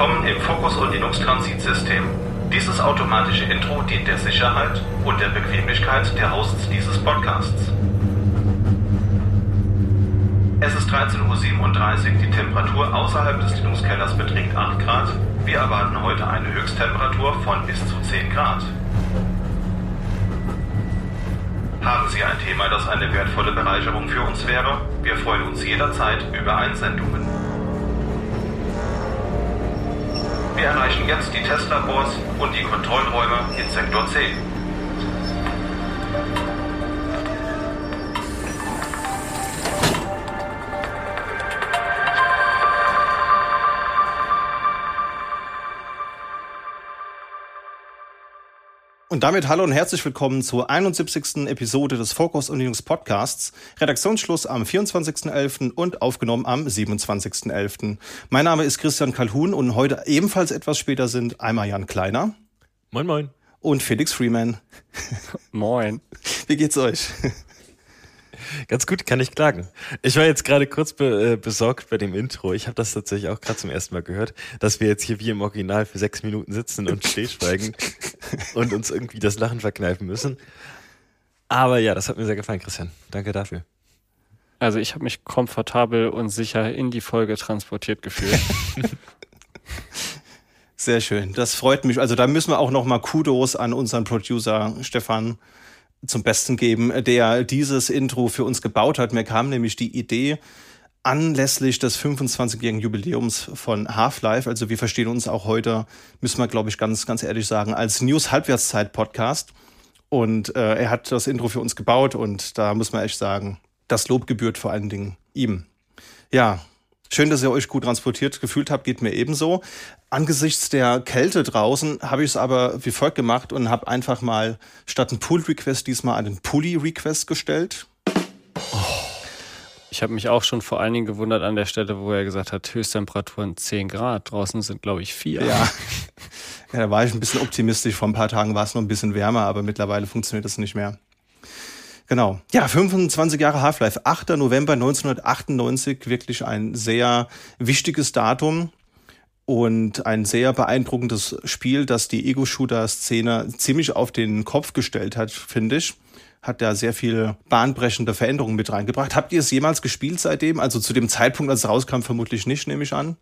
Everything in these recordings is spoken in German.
Willkommen im Focus und Linux Transitsystem. Dieses automatische Intro dient der Sicherheit und der Bequemlichkeit der Hosts dieses Podcasts. Es ist 13.37 Uhr, die Temperatur außerhalb des Linux-Kellers beträgt 8 Grad. Wir erwarten heute eine Höchsttemperatur von bis zu 10 Grad. Haben Sie ein Thema, das eine wertvolle Bereicherung für uns wäre? Wir freuen uns jederzeit über Einsendungen. Wir erreichen jetzt die Testlabors und die Kontrollräume in Sektor C. Und damit hallo und herzlich willkommen zur 71. Episode des Focus und Linux Podcasts. Redaktionsschluss am 24.11. und aufgenommen am 27.11. Mein Name ist Christian Calhoun und heute ebenfalls etwas später sind einmal Jan Kleiner. Moin, moin. Und Felix Freeman. Moin. Wie geht's euch? Ganz gut, kann ich klagen. Ich war jetzt gerade kurz be äh, besorgt bei dem Intro. Ich habe das tatsächlich auch gerade zum ersten Mal gehört, dass wir jetzt hier wie im Original für sechs Minuten sitzen und stillschweigen und uns irgendwie das Lachen verkneifen müssen. Aber ja, das hat mir sehr gefallen, Christian. Danke dafür. Also ich habe mich komfortabel und sicher in die Folge transportiert gefühlt. Sehr schön, das freut mich. Also da müssen wir auch noch mal Kudos an unseren Producer Stefan zum Besten geben, der dieses Intro für uns gebaut hat. Mir kam nämlich die Idee, anlässlich des 25-jährigen Jubiläums von Half-Life, also wir verstehen uns auch heute, müssen wir, glaube ich, ganz, ganz ehrlich sagen, als News-Halbwertszeit-Podcast. Und äh, er hat das Intro für uns gebaut und da muss man echt sagen, das Lob gebührt vor allen Dingen ihm. Ja, Schön, dass ihr euch gut transportiert gefühlt habt, geht mir ebenso. Angesichts der Kälte draußen habe ich es aber wie folgt gemacht und habe einfach mal statt einen Pull-Request diesmal einen Pulli-Request gestellt. Oh. Ich habe mich auch schon vor allen Dingen gewundert an der Stelle, wo er gesagt hat, Höchsttemperaturen 10 Grad. Draußen sind, glaube ich, 4. Ja. ja, da war ich ein bisschen optimistisch. Vor ein paar Tagen war es noch ein bisschen wärmer, aber mittlerweile funktioniert das nicht mehr. Genau. Ja, 25 Jahre Half-Life. 8. November 1998, wirklich ein sehr wichtiges Datum und ein sehr beeindruckendes Spiel, das die Ego-Shooter-Szene ziemlich auf den Kopf gestellt hat, finde ich. Hat da sehr viel bahnbrechende Veränderungen mit reingebracht. Habt ihr es jemals gespielt seitdem? Also zu dem Zeitpunkt, als es rauskam, vermutlich nicht, nehme ich an.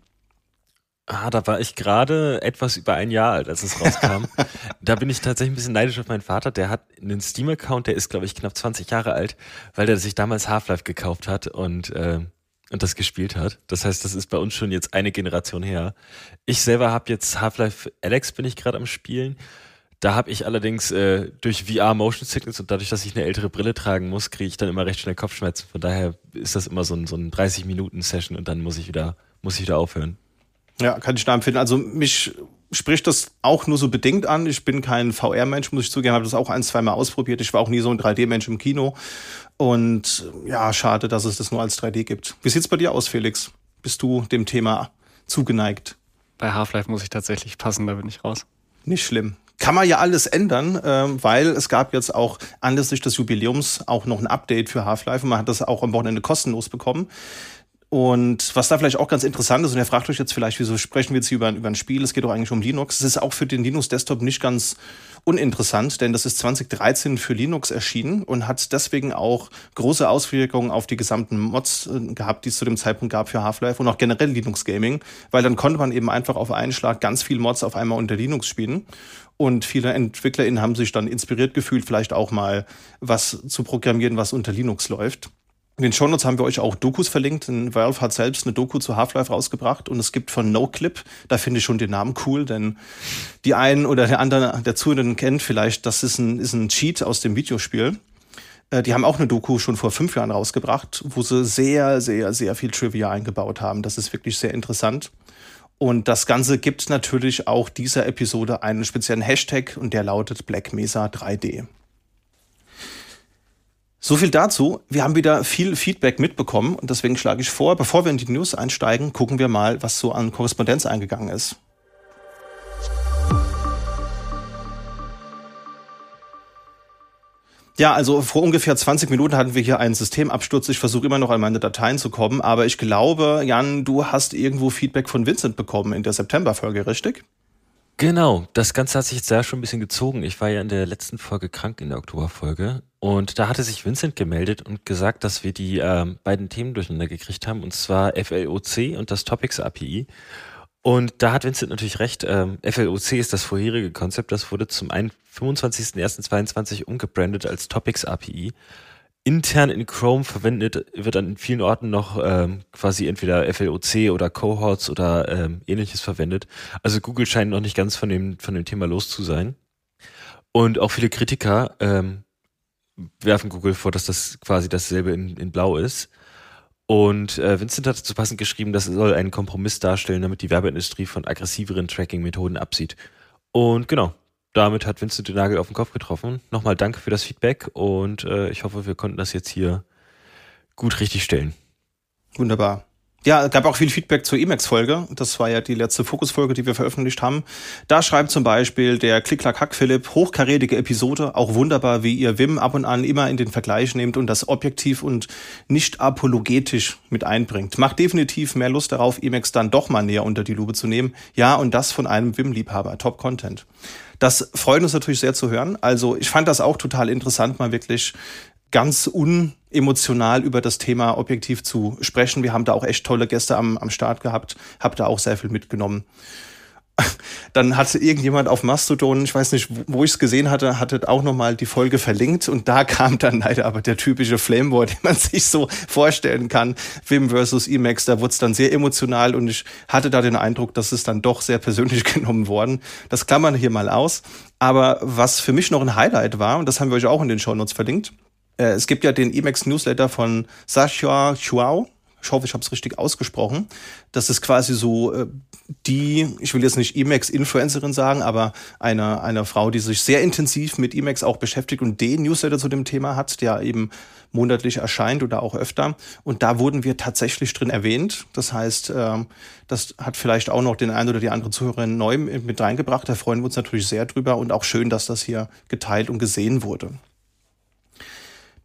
Ah, da war ich gerade etwas über ein Jahr alt, als es rauskam. da bin ich tatsächlich ein bisschen neidisch auf meinen Vater. Der hat einen Steam-Account, der ist, glaube ich, knapp 20 Jahre alt, weil der sich damals Half-Life gekauft hat und, äh, und das gespielt hat. Das heißt, das ist bei uns schon jetzt eine Generation her. Ich selber habe jetzt Half-Life Alex bin ich gerade am Spielen. Da habe ich allerdings äh, durch VR Motion Sickness und dadurch, dass ich eine ältere Brille tragen muss, kriege ich dann immer recht schnell Kopfschmerzen. Von daher ist das immer so ein, so ein 30 Minuten Session und dann muss ich wieder muss ich wieder aufhören. Ja, kann ich da empfehlen. Also mich spricht das auch nur so bedingt an. Ich bin kein VR-Mensch, muss ich zugeben, habe das auch ein, zwei Mal ausprobiert. Ich war auch nie so ein 3D-Mensch im Kino. Und ja, schade, dass es das nur als 3D gibt. Wie sieht's bei dir aus, Felix? Bist du dem Thema zugeneigt? Bei Half-Life muss ich tatsächlich passen, da bin ich raus. Nicht schlimm. Kann man ja alles ändern, ähm, weil es gab jetzt auch anlässlich des Jubiläums auch noch ein Update für Half-Life und man hat das auch am Wochenende kostenlos bekommen. Und was da vielleicht auch ganz interessant ist, und ihr fragt euch jetzt vielleicht, wieso sprechen wir jetzt hier über, über ein Spiel? Es geht doch eigentlich um Linux. Es ist auch für den Linux-Desktop nicht ganz uninteressant, denn das ist 2013 für Linux erschienen und hat deswegen auch große Auswirkungen auf die gesamten Mods äh, gehabt, die es zu dem Zeitpunkt gab für Half-Life und auch generell Linux Gaming, weil dann konnte man eben einfach auf einen Schlag ganz viele Mods auf einmal unter Linux spielen. Und viele EntwicklerInnen haben sich dann inspiriert gefühlt, vielleicht auch mal was zu programmieren, was unter Linux läuft. In den Shownotes haben wir euch auch Dokus verlinkt. Denn Valve hat selbst eine Doku zu Half-Life rausgebracht und es gibt von NoClip, da finde ich schon den Namen cool, denn die einen oder der andere der Zuhörenden kennt vielleicht, das ist ein, ist ein Cheat aus dem Videospiel. Äh, die haben auch eine Doku schon vor fünf Jahren rausgebracht, wo sie sehr, sehr, sehr viel Trivia eingebaut haben. Das ist wirklich sehr interessant. Und das Ganze gibt natürlich auch dieser Episode einen speziellen Hashtag und der lautet Black Mesa 3D. So viel dazu. Wir haben wieder viel Feedback mitbekommen und deswegen schlage ich vor, bevor wir in die News einsteigen, gucken wir mal, was so an Korrespondenz eingegangen ist. Ja, also vor ungefähr 20 Minuten hatten wir hier einen Systemabsturz. Ich versuche immer noch an meine Dateien zu kommen, aber ich glaube, Jan, du hast irgendwo Feedback von Vincent bekommen in der September-Folge, richtig? Genau, das Ganze hat sich jetzt ja schon ein bisschen gezogen. Ich war ja in der letzten Folge krank in der Oktoberfolge und da hatte sich Vincent gemeldet und gesagt, dass wir die ähm, beiden Themen durcheinander gekriegt haben und zwar FLOC und das Topics API. Und da hat Vincent natürlich recht. Ähm, FLOC ist das vorherige Konzept. Das wurde zum 25.01.22 umgebrandet als Topics API intern in Chrome verwendet, wird in vielen Orten noch ähm, quasi entweder FLOC oder Cohorts oder ähm, ähnliches verwendet. Also Google scheint noch nicht ganz von dem, von dem Thema los zu sein. Und auch viele Kritiker ähm, werfen Google vor, dass das quasi dasselbe in, in Blau ist. Und äh, Vincent hat dazu passend geschrieben, das soll einen Kompromiss darstellen, damit die Werbeindustrie von aggressiveren Tracking-Methoden absieht. Und genau, damit hat Vincent den Nagel auf den Kopf getroffen. Nochmal danke für das Feedback und äh, ich hoffe, wir konnten das jetzt hier gut richtig stellen. Wunderbar. Ja, gab auch viel Feedback zur Emacs-Folge. Das war ja die letzte Fokusfolge, die wir veröffentlicht haben. Da schreibt zum Beispiel der Klick-Klack-Hack Philipp, hochkarätige Episode, auch wunderbar, wie ihr Wim ab und an immer in den Vergleich nehmt und das objektiv und nicht apologetisch mit einbringt. Macht definitiv mehr Lust darauf, Emacs dann doch mal näher unter die Lupe zu nehmen. Ja, und das von einem Wim-Liebhaber. Top-Content. Das freut uns natürlich sehr zu hören. Also ich fand das auch total interessant, mal wirklich ganz unemotional über das Thema objektiv zu sprechen. Wir haben da auch echt tolle Gäste am, am Start gehabt, habe da auch sehr viel mitgenommen. Dann hatte irgendjemand auf Mastodon, ich weiß nicht, wo ich es gesehen hatte, hatte auch nochmal die Folge verlinkt und da kam dann leider aber der typische Flameboy, den man sich so vorstellen kann. Wim versus Emacs, da wurde es dann sehr emotional und ich hatte da den Eindruck, dass es dann doch sehr persönlich genommen worden. Das klammern hier mal aus. Aber was für mich noch ein Highlight war, und das haben wir euch auch in den Show Notes verlinkt, äh, es gibt ja den Emacs Newsletter von Sasha Chuao, ich hoffe, ich habe es richtig ausgesprochen. Das ist quasi so äh, die, ich will jetzt nicht Emacs-Influencerin sagen, aber eine, eine Frau, die sich sehr intensiv mit Emacs auch beschäftigt und den Newsletter zu dem Thema hat, der eben monatlich erscheint oder auch öfter. Und da wurden wir tatsächlich drin erwähnt. Das heißt, äh, das hat vielleicht auch noch den einen oder die andere Zuhörerin neu mit reingebracht. Da freuen wir uns natürlich sehr drüber und auch schön, dass das hier geteilt und gesehen wurde.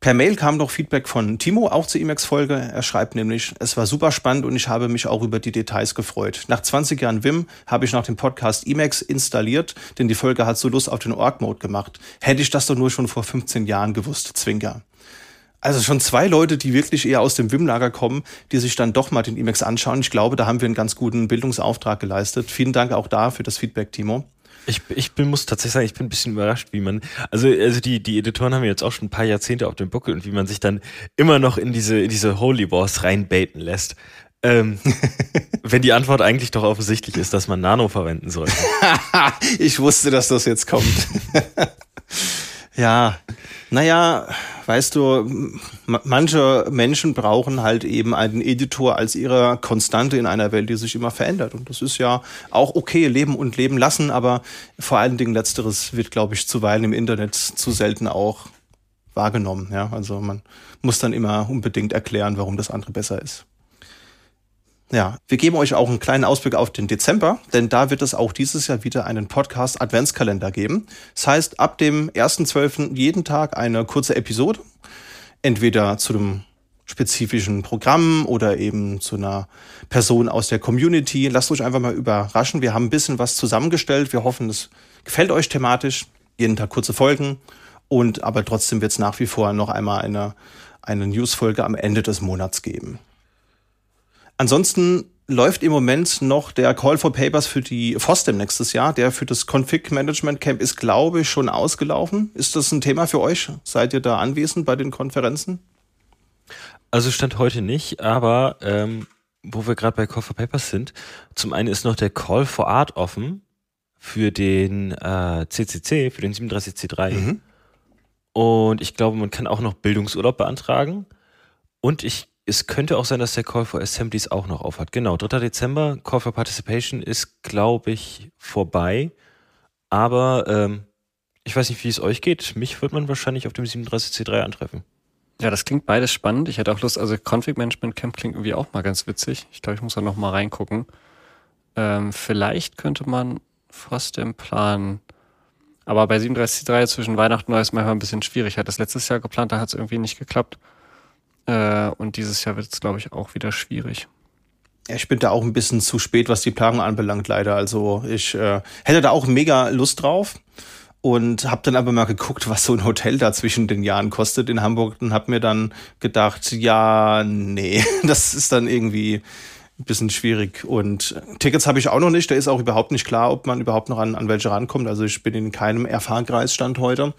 Per Mail kam noch Feedback von Timo, auch zur Emacs-Folge. Er schreibt nämlich, es war super spannend und ich habe mich auch über die Details gefreut. Nach 20 Jahren Wim habe ich nach dem Podcast Emacs installiert, denn die Folge hat so Lust auf den Org-Mode gemacht. Hätte ich das doch nur schon vor 15 Jahren gewusst, Zwinker. Also schon zwei Leute, die wirklich eher aus dem Wim-Lager kommen, die sich dann doch mal den Emacs anschauen. Ich glaube, da haben wir einen ganz guten Bildungsauftrag geleistet. Vielen Dank auch da für das Feedback, Timo. Ich, ich bin, muss tatsächlich sagen, ich bin ein bisschen überrascht, wie man, also, also die, die Editoren haben jetzt auch schon ein paar Jahrzehnte auf dem Buckel und wie man sich dann immer noch in diese, in diese Holy Wars reinbaiten lässt. Ähm, wenn die Antwort eigentlich doch offensichtlich ist, dass man Nano verwenden sollte. ich wusste, dass das jetzt kommt. ja, naja, weißt du, manche Menschen brauchen halt eben einen Editor als ihre Konstante in einer Welt, die sich immer verändert. Und das ist ja auch okay, leben und leben lassen, aber vor allen Dingen letzteres wird, glaube ich, zuweilen im Internet zu selten auch wahrgenommen. Ja, also man muss dann immer unbedingt erklären, warum das andere besser ist. Ja, wir geben euch auch einen kleinen Ausblick auf den Dezember, denn da wird es auch dieses Jahr wieder einen Podcast Adventskalender geben. Das heißt, ab dem 1.12. jeden Tag eine kurze Episode, entweder zu einem spezifischen Programm oder eben zu einer Person aus der Community. Lasst euch einfach mal überraschen. Wir haben ein bisschen was zusammengestellt. Wir hoffen, es gefällt euch thematisch. Jeden Tag kurze Folgen. Und aber trotzdem wird es nach wie vor noch einmal eine, eine Newsfolge am Ende des Monats geben. Ansonsten läuft im Moment noch der Call for Papers für die FOSDEM nächstes Jahr. Der für das Config Management Camp ist, glaube ich, schon ausgelaufen. Ist das ein Thema für euch? Seid ihr da anwesend bei den Konferenzen? Also stand heute nicht, aber ähm, wo wir gerade bei Call for Papers sind, zum einen ist noch der Call for Art offen für den äh, CCC, für den 37C3. Mhm. Und ich glaube, man kann auch noch Bildungsurlaub beantragen. Und ich es könnte auch sein, dass der Call for Assemblies auch noch aufhat. Genau, 3. Dezember, Call for Participation ist, glaube ich, vorbei. Aber ähm, ich weiß nicht, wie es euch geht. Mich wird man wahrscheinlich auf dem 37C3 antreffen. Ja, das klingt beides spannend. Ich hätte auch Lust, also Config Management Camp klingt irgendwie auch mal ganz witzig. Ich glaube, ich muss da noch mal reingucken. Ähm, vielleicht könnte man fast im Plan Aber bei 37.3 zwischen Weihnachten und Neues manchmal ein bisschen schwierig. Ich hatte das letztes Jahr geplant, da hat es irgendwie nicht geklappt. Äh, und dieses Jahr wird es, glaube ich, auch wieder schwierig. Ich bin da auch ein bisschen zu spät, was die Planung anbelangt, leider. Also ich äh, hätte da auch mega Lust drauf und habe dann aber mal geguckt, was so ein Hotel da zwischen den Jahren kostet in Hamburg und habe mir dann gedacht, ja, nee, das ist dann irgendwie ein bisschen schwierig. Und Tickets habe ich auch noch nicht. Da ist auch überhaupt nicht klar, ob man überhaupt noch an, an welche rankommt. Also ich bin in keinem Erfahrkreis heute.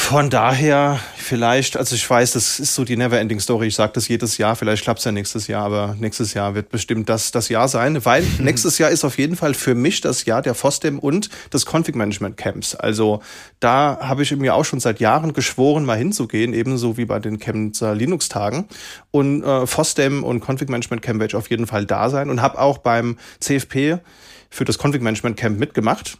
Von daher vielleicht, also ich weiß, das ist so die Neverending Story. Ich sage das jedes Jahr. Vielleicht klappt es ja nächstes Jahr, aber nächstes Jahr wird bestimmt das das Jahr sein, weil nächstes Jahr ist auf jeden Fall für mich das Jahr der FOSDEM und des Config Management Camps. Also da habe ich mir auch schon seit Jahren geschworen, mal hinzugehen, ebenso wie bei den Chemnitzer Linux Tagen. Und äh, FOSDEM und Config Management Camp werde ich auf jeden Fall da sein und habe auch beim CFP für das Config Management Camp mitgemacht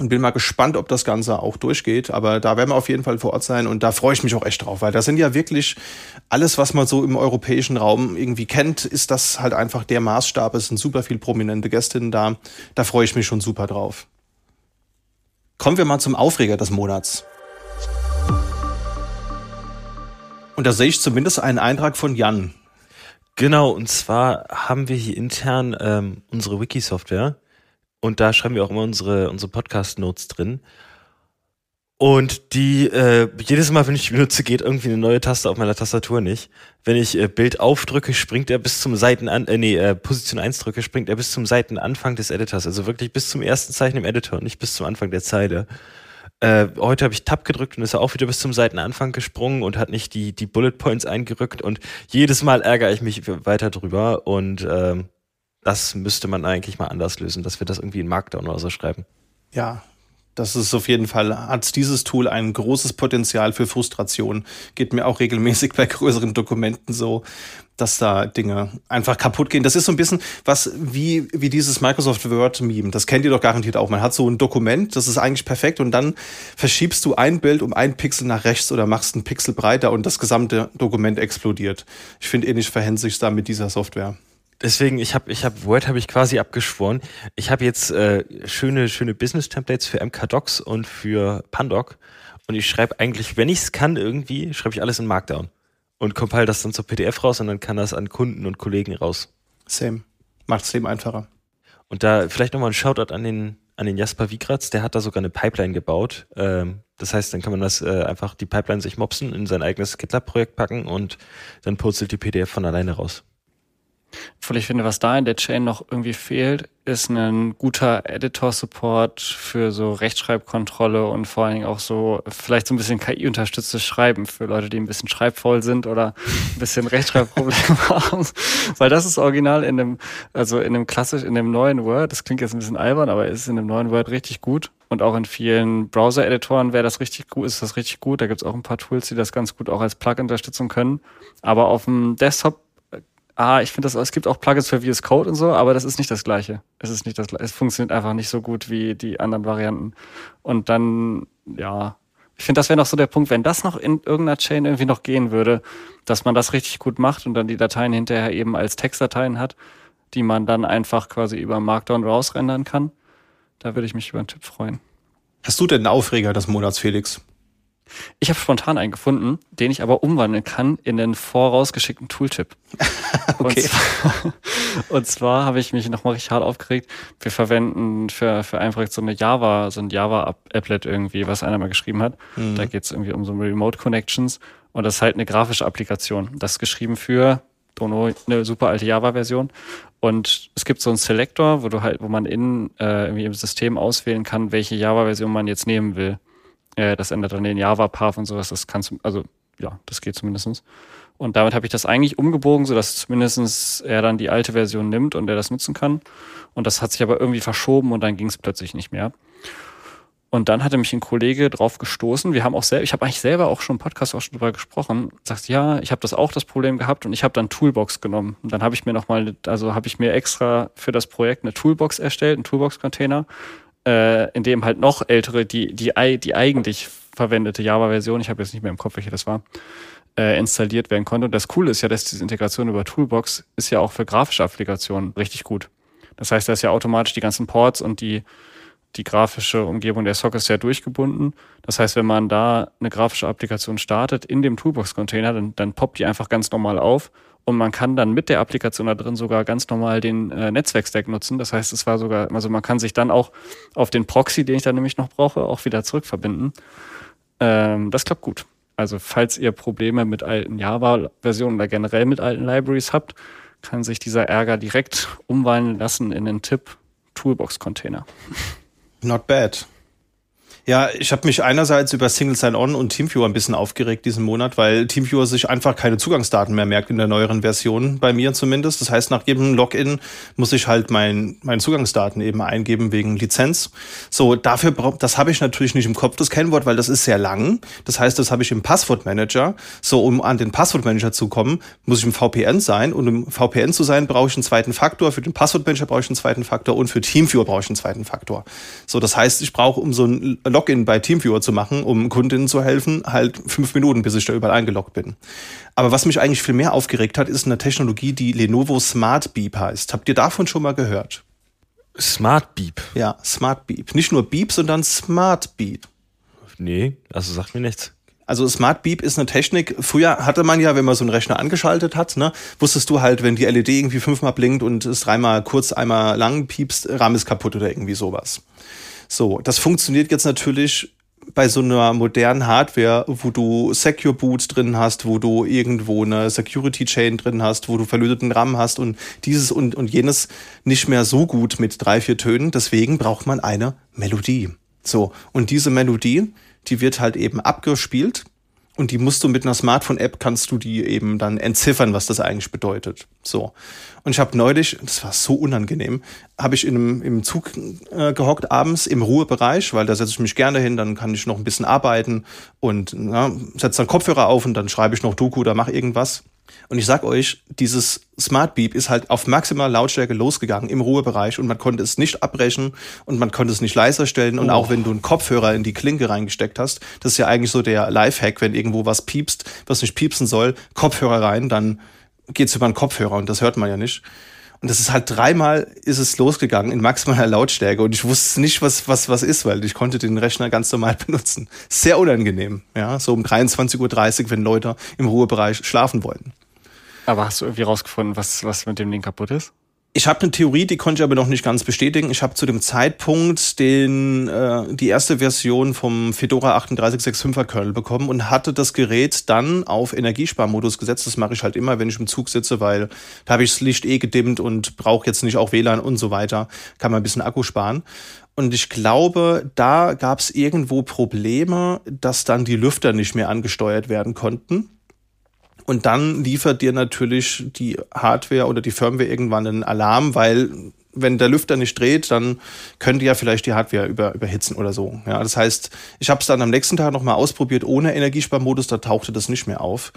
und bin mal gespannt, ob das Ganze auch durchgeht. Aber da werden wir auf jeden Fall vor Ort sein und da freue ich mich auch echt drauf, weil da sind ja wirklich alles, was man so im europäischen Raum irgendwie kennt, ist das halt einfach der Maßstab. Es sind super viel prominente Gästinnen da. Da freue ich mich schon super drauf. Kommen wir mal zum Aufreger des Monats. Und da sehe ich zumindest einen Eintrag von Jan. Genau, und zwar haben wir hier intern ähm, unsere Wiki-Software und da schreiben wir auch immer unsere, unsere Podcast-Notes drin. Und die, äh, jedes Mal, wenn ich die benutze, geht irgendwie eine neue Taste auf meiner Tastatur nicht. Wenn ich äh, Bild aufdrücke, springt er bis zum Seitenanfang, äh, nee, äh, Position 1 drücke, springt er bis zum Seitenanfang des Editors. Also wirklich bis zum ersten Zeichen im Editor, nicht bis zum Anfang der Zeile. Äh, heute habe ich Tab gedrückt und ist er auch wieder bis zum Seitenanfang gesprungen und hat nicht die, die Bullet Points eingerückt und jedes Mal ärgere ich mich weiter drüber und ähm, das müsste man eigentlich mal anders lösen, dass wir das irgendwie in Markdown oder so schreiben. Ja, das ist auf jeden Fall, hat dieses Tool ein großes Potenzial für Frustration. Geht mir auch regelmäßig bei größeren Dokumenten so, dass da Dinge einfach kaputt gehen. Das ist so ein bisschen was wie, wie dieses Microsoft Word Meme. Das kennt ihr doch garantiert auch. Man hat so ein Dokument, das ist eigentlich perfekt und dann verschiebst du ein Bild um ein Pixel nach rechts oder machst ein Pixel breiter und das gesamte Dokument explodiert. Ich finde, ähnlich verhält sich da mit dieser Software deswegen, ich habe ich hab Word habe ich quasi abgeschworen. Ich habe jetzt äh, schöne schöne Business Templates für MKDocs und für Pandoc und ich schreibe eigentlich, wenn ich es kann irgendwie, schreibe ich alles in Markdown und compile das dann zur PDF raus und dann kann das an Kunden und Kollegen raus. Same. Macht's Leben einfacher. Und da vielleicht nochmal ein Shoutout an den an den Jasper Wigratz, der hat da sogar eine Pipeline gebaut. Ähm, das heißt, dann kann man das äh, einfach die Pipeline sich mopsen, in sein eigenes GitLab-Projekt packen und dann purzelt die PDF von alleine raus. Obwohl ich finde, was da in der Chain noch irgendwie fehlt, ist ein guter Editor-Support für so Rechtschreibkontrolle und vor allen Dingen auch so vielleicht so ein bisschen KI-unterstütztes Schreiben für Leute, die ein bisschen schreibvoll sind oder ein bisschen Rechtschreibprobleme haben. Weil das ist original in dem, also in dem klassisch, in dem neuen Word, das klingt jetzt ein bisschen albern, aber ist in dem neuen Word richtig gut. Und auch in vielen Browser-Editoren wäre das richtig gut, ist das richtig gut. Da gibt es auch ein paar Tools, die das ganz gut auch als Plug unterstützen können. Aber auf dem Desktop ah, ich finde das, es gibt auch Plugins für VS Code und so, aber das ist nicht das gleiche. Es ist nicht das gleiche. Es funktioniert einfach nicht so gut wie die anderen Varianten. Und dann, ja, ich finde, das wäre noch so der Punkt, wenn das noch in irgendeiner Chain irgendwie noch gehen würde, dass man das richtig gut macht und dann die Dateien hinterher eben als Textdateien hat, die man dann einfach quasi über Markdown rausrendern kann. Da würde ich mich über einen Tipp freuen. Hast du denn einen Aufreger des Monats, Felix? Ich habe spontan einen gefunden, den ich aber umwandeln kann in den vorausgeschickten Tooltip. okay. Und zwar, und zwar habe ich mich nochmal richtig hart aufgeregt. Wir verwenden für, für ein Projekt so eine Java, so ein Java-Applet irgendwie, was einer mal geschrieben hat. Mhm. Da geht es irgendwie um so Remote Connections. Und das ist halt eine grafische Applikation. Das ist geschrieben für Dono, eine super alte Java-Version. Und es gibt so einen Selektor, wo du halt, wo man in äh, irgendwie im System auswählen kann, welche Java-Version man jetzt nehmen will. Äh, das ändert dann den Java-Path und sowas. Das kannst du, also ja, das geht zumindestens. Und damit habe ich das eigentlich umgebogen, sodass zumindestens er dann die alte Version nimmt und er das nutzen kann. Und das hat sich aber irgendwie verschoben und dann ging es plötzlich nicht mehr. Und dann hatte mich ein Kollege drauf gestoßen. Wir haben auch selber, ich habe eigentlich selber auch schon im Podcast auch schon drüber gesprochen. Sagt ja, ich habe das auch das Problem gehabt und ich habe dann Toolbox genommen. Und dann habe ich mir nochmal, also habe ich mir extra für das Projekt eine Toolbox erstellt, einen Toolbox-Container äh, in dem halt noch ältere, die, die, die eigentlich verwendete Java-Version, ich habe jetzt nicht mehr im Kopf, welche das war, äh, installiert werden konnte. Und das Coole ist ja, dass diese Integration über Toolbox ist ja auch für grafische Applikationen richtig gut. Das heißt, da ist ja automatisch die ganzen Ports und die, die grafische Umgebung der SOC ist ja durchgebunden. Das heißt, wenn man da eine grafische Applikation startet in dem Toolbox-Container, dann, dann poppt die einfach ganz normal auf und man kann dann mit der Applikation da drin sogar ganz normal den äh, Netzwerkstack nutzen. Das heißt, es war sogar, also man kann sich dann auch auf den Proxy, den ich dann nämlich noch brauche, auch wieder zurückverbinden. Ähm, das klappt gut. Also falls ihr Probleme mit alten Java-Versionen oder generell mit alten Libraries habt, kann sich dieser Ärger direkt umwandeln lassen in den Tipp Toolbox-Container. Not bad. Ja, ich habe mich einerseits über Single Sign-On und TeamViewer ein bisschen aufgeregt diesen Monat, weil TeamViewer sich einfach keine Zugangsdaten mehr merkt in der neueren Version, bei mir zumindest. Das heißt, nach jedem Login muss ich halt mein, meine Zugangsdaten eben eingeben wegen Lizenz. So, dafür braucht, das habe ich natürlich nicht im Kopf, das Kennwort, weil das ist sehr lang. Das heißt, das habe ich im Passwortmanager. So, um an den Passwortmanager zu kommen, muss ich im VPN sein. Und um VPN zu sein, brauche ich einen zweiten Faktor. Für den Passwortmanager brauche ich einen zweiten Faktor und für TeamViewer brauche ich einen zweiten Faktor. So, das heißt, ich brauche um so ein Login bei TeamViewer zu machen, um Kundinnen zu helfen, halt fünf Minuten, bis ich da überall eingeloggt bin. Aber was mich eigentlich viel mehr aufgeregt hat, ist eine Technologie, die Lenovo Smart Beep heißt. Habt ihr davon schon mal gehört? Smart Beep? Ja, Smart Beep. Nicht nur Beep, sondern Smart Beep. Nee, also sagt mir nichts. Also Smart Beep ist eine Technik. Früher hatte man ja, wenn man so einen Rechner angeschaltet hat, ne, wusstest du halt, wenn die LED irgendwie fünfmal blinkt und es dreimal kurz, einmal lang piepst, Rahmen ist kaputt oder irgendwie sowas. So, das funktioniert jetzt natürlich bei so einer modernen Hardware, wo du Secure Boot drin hast, wo du irgendwo eine Security Chain drin hast, wo du verlöteten RAM hast und dieses und, und jenes nicht mehr so gut mit drei, vier Tönen. Deswegen braucht man eine Melodie. So. Und diese Melodie, die wird halt eben abgespielt und die musst du mit einer Smartphone-App kannst du die eben dann entziffern, was das eigentlich bedeutet. So. Und ich habe neulich, das war so unangenehm, habe ich in einem, im Zug äh, gehockt abends im Ruhebereich, weil da setze ich mich gerne hin, dann kann ich noch ein bisschen arbeiten und setze dann Kopfhörer auf und dann schreibe ich noch Doku oder mache irgendwas. Und ich sag euch, dieses Smart Beep ist halt auf maximal Lautstärke losgegangen im Ruhebereich und man konnte es nicht abbrechen und man konnte es nicht leiser stellen. Und oh. auch wenn du einen Kopfhörer in die Klinke reingesteckt hast, das ist ja eigentlich so der Lifehack, wenn irgendwo was piepst, was nicht piepsen soll, Kopfhörer rein, dann geht's über den Kopfhörer und das hört man ja nicht. Und das ist halt dreimal ist es losgegangen in maximaler Lautstärke und ich wusste nicht, was, was, was ist, weil ich konnte den Rechner ganz normal benutzen. Sehr unangenehm, ja, so um 23.30 Uhr, wenn Leute im Ruhebereich schlafen wollen. Aber hast du irgendwie rausgefunden, was, was mit dem Ding kaputt ist? Ich habe eine Theorie, die konnte ich aber noch nicht ganz bestätigen. Ich habe zu dem Zeitpunkt den, äh, die erste Version vom Fedora 3865er Kernel bekommen und hatte das Gerät dann auf Energiesparmodus gesetzt. Das mache ich halt immer, wenn ich im Zug sitze, weil da habe ich das Licht eh gedimmt und brauche jetzt nicht auch WLAN und so weiter. Kann man ein bisschen Akku sparen. Und ich glaube, da gab es irgendwo Probleme, dass dann die Lüfter nicht mehr angesteuert werden konnten. Und dann liefert dir natürlich die Hardware oder die Firmware irgendwann einen Alarm, weil wenn der Lüfter nicht dreht, dann könnte ja vielleicht die Hardware über, überhitzen oder so. Ja, das heißt, ich habe es dann am nächsten Tag nochmal ausprobiert ohne Energiesparmodus, da tauchte das nicht mehr auf.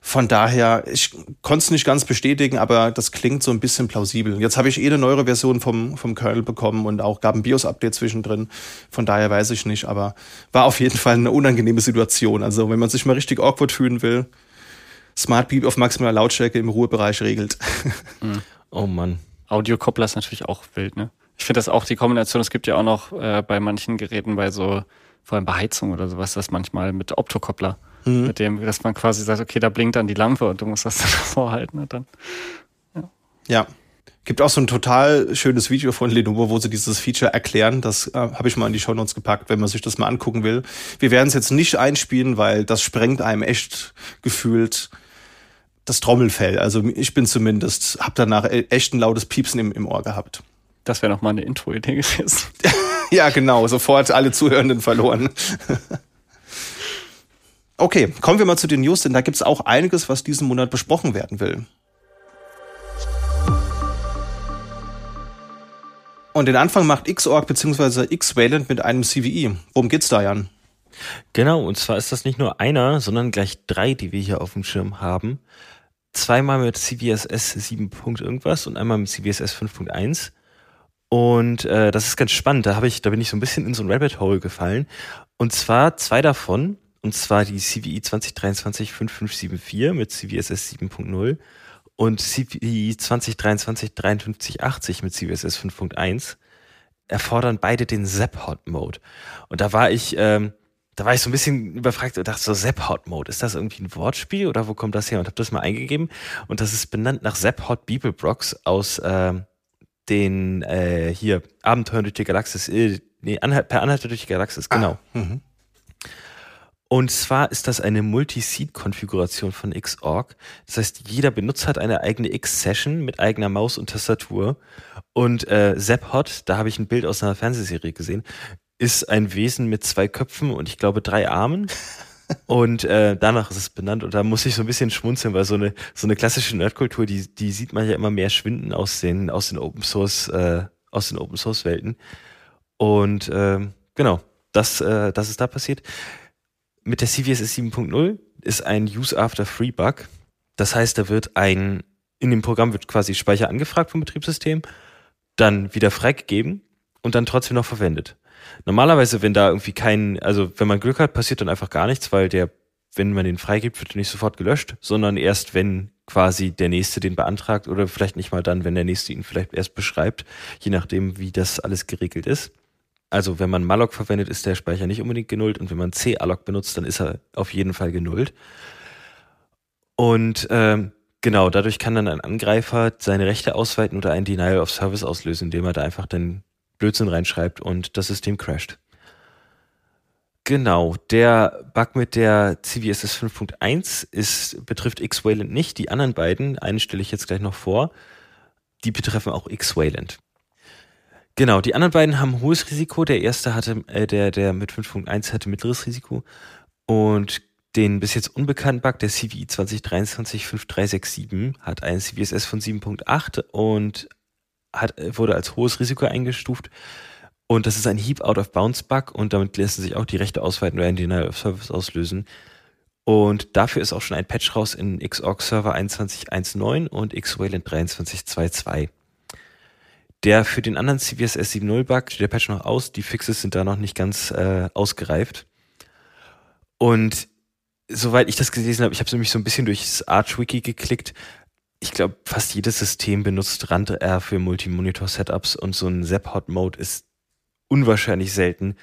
Von daher, ich konnte es nicht ganz bestätigen, aber das klingt so ein bisschen plausibel. Jetzt habe ich eh eine neuere Version vom, vom Kernel bekommen und auch gab ein BIOS-Update zwischendrin. Von daher weiß ich nicht, aber war auf jeden Fall eine unangenehme Situation. Also wenn man sich mal richtig awkward fühlen will, Smart Beep auf maximaler Lautstärke im Ruhebereich regelt. Mhm. Oh Mann. Audiokoppler ist natürlich auch wild, ne? Ich finde das auch die Kombination, es gibt ja auch noch äh, bei manchen Geräten bei so, vor allem bei Heizung oder sowas, das manchmal mit Optokoppler, mhm. mit dem, dass man quasi sagt, okay, da blinkt dann die Lampe und du musst das dann vorhalten und dann. Ja. ja. Gibt auch so ein total schönes Video von Lenovo, wo sie dieses Feature erklären. Das äh, habe ich mal in die Show Notes gepackt, wenn man sich das mal angucken will. Wir werden es jetzt nicht einspielen, weil das sprengt einem echt gefühlt das Trommelfell. Also ich bin zumindest, habe danach e-, echt ein lautes Piepsen im, im Ohr gehabt. Das wäre noch mal eine Intro-Idee gewesen. ja, genau. Sofort alle Zuhörenden verloren. okay, kommen wir mal zu den News, denn da gibt's auch einiges, was diesen Monat besprochen werden will. Und den Anfang macht Xorg bzw. Xvalent mit einem CVE. Worum geht's da, Jan? Genau, und zwar ist das nicht nur einer, sondern gleich drei, die wir hier auf dem Schirm haben zweimal mit CVSS 7. irgendwas und einmal mit CVSS 5.1. Und äh, das ist ganz spannend. Da habe ich, da bin ich so ein bisschen in so ein Rabbit Hole gefallen. Und zwar zwei davon, und zwar die CVI 2023 5574 mit CVSS 7.0 und CVI 2023 5380 mit CVSS 5.1 erfordern beide den Zap-Hot-Mode. Und da war ich, ähm, da war ich so ein bisschen überfragt und dachte so, Zap-Hot-Mode, ist das irgendwie ein Wortspiel oder wo kommt das her? Und habe das mal eingegeben und das ist benannt nach Zap-Hot Beeblebrox aus ähm, den äh, hier Abenteuern durch die Galaxis, äh, nee, Anhalt, per Anhalter durch die Galaxis, genau. Ah, mhm. und zwar ist das eine Multi-Seed-Konfiguration von Xorg. Das heißt, jeder Benutzer hat eine eigene X-Session mit eigener Maus und Tastatur. Und äh, Hot, da habe ich ein Bild aus einer Fernsehserie gesehen, ist ein Wesen mit zwei Köpfen und ich glaube drei Armen. Und äh, danach ist es benannt. Und da muss ich so ein bisschen schmunzeln, weil so eine, so eine klassische Nerdkultur, die, die sieht man ja immer mehr schwinden aus den, aus den Open Source, äh, aus den Open Source Welten. Und äh, genau, das, äh, das ist da passiert. Mit der CVSS 7.0 ist ein Use After Free Bug. Das heißt, da wird ein, in dem Programm wird quasi Speicher angefragt vom Betriebssystem, dann wieder freigegeben und dann trotzdem noch verwendet. Normalerweise, wenn da irgendwie kein, also wenn man Glück hat, passiert dann einfach gar nichts, weil der, wenn man den freigibt, wird er nicht sofort gelöscht, sondern erst wenn quasi der Nächste den beantragt oder vielleicht nicht mal dann, wenn der Nächste ihn vielleicht erst beschreibt, je nachdem, wie das alles geregelt ist. Also wenn man malloc verwendet, ist der Speicher nicht unbedingt genullt und wenn man calloc benutzt, dann ist er auf jeden Fall genullt. Und ähm, genau, dadurch kann dann ein Angreifer seine Rechte ausweiten oder ein Denial of Service auslösen, indem er da einfach dann Blödsinn reinschreibt und das System crasht. Genau, der Bug mit der CVSS 5.1 ist, betrifft X-Wayland nicht. Die anderen beiden, einen stelle ich jetzt gleich noch vor, die betreffen auch X-Wayland. Genau, die anderen beiden haben hohes Risiko. Der erste hatte, äh, der, der mit 5.1 hatte mittleres Risiko. Und den bis jetzt unbekannten Bug, der CVI 2023-5367, hat einen CVSS von 7.8 und hat, wurde als hohes Risiko eingestuft. Und das ist ein Heap Out of Bounds Bug und damit lassen sich auch die Rechte ausweiten oder ein Denial of Service auslösen. Und dafür ist auch schon ein Patch raus in Xorg Server 21.1.9 und Xwayland 23.2.2. Der für den anderen CVSS 7.0 Bug steht der Patch noch aus. Die Fixes sind da noch nicht ganz äh, ausgereift. Und soweit ich das gelesen habe, ich habe nämlich so ein bisschen durchs Arch-Wiki geklickt, ich glaube, fast jedes System benutzt RandR für Multi-Monitor-Setups und so ein Zap-Hot-Mode ist unwahrscheinlich selten.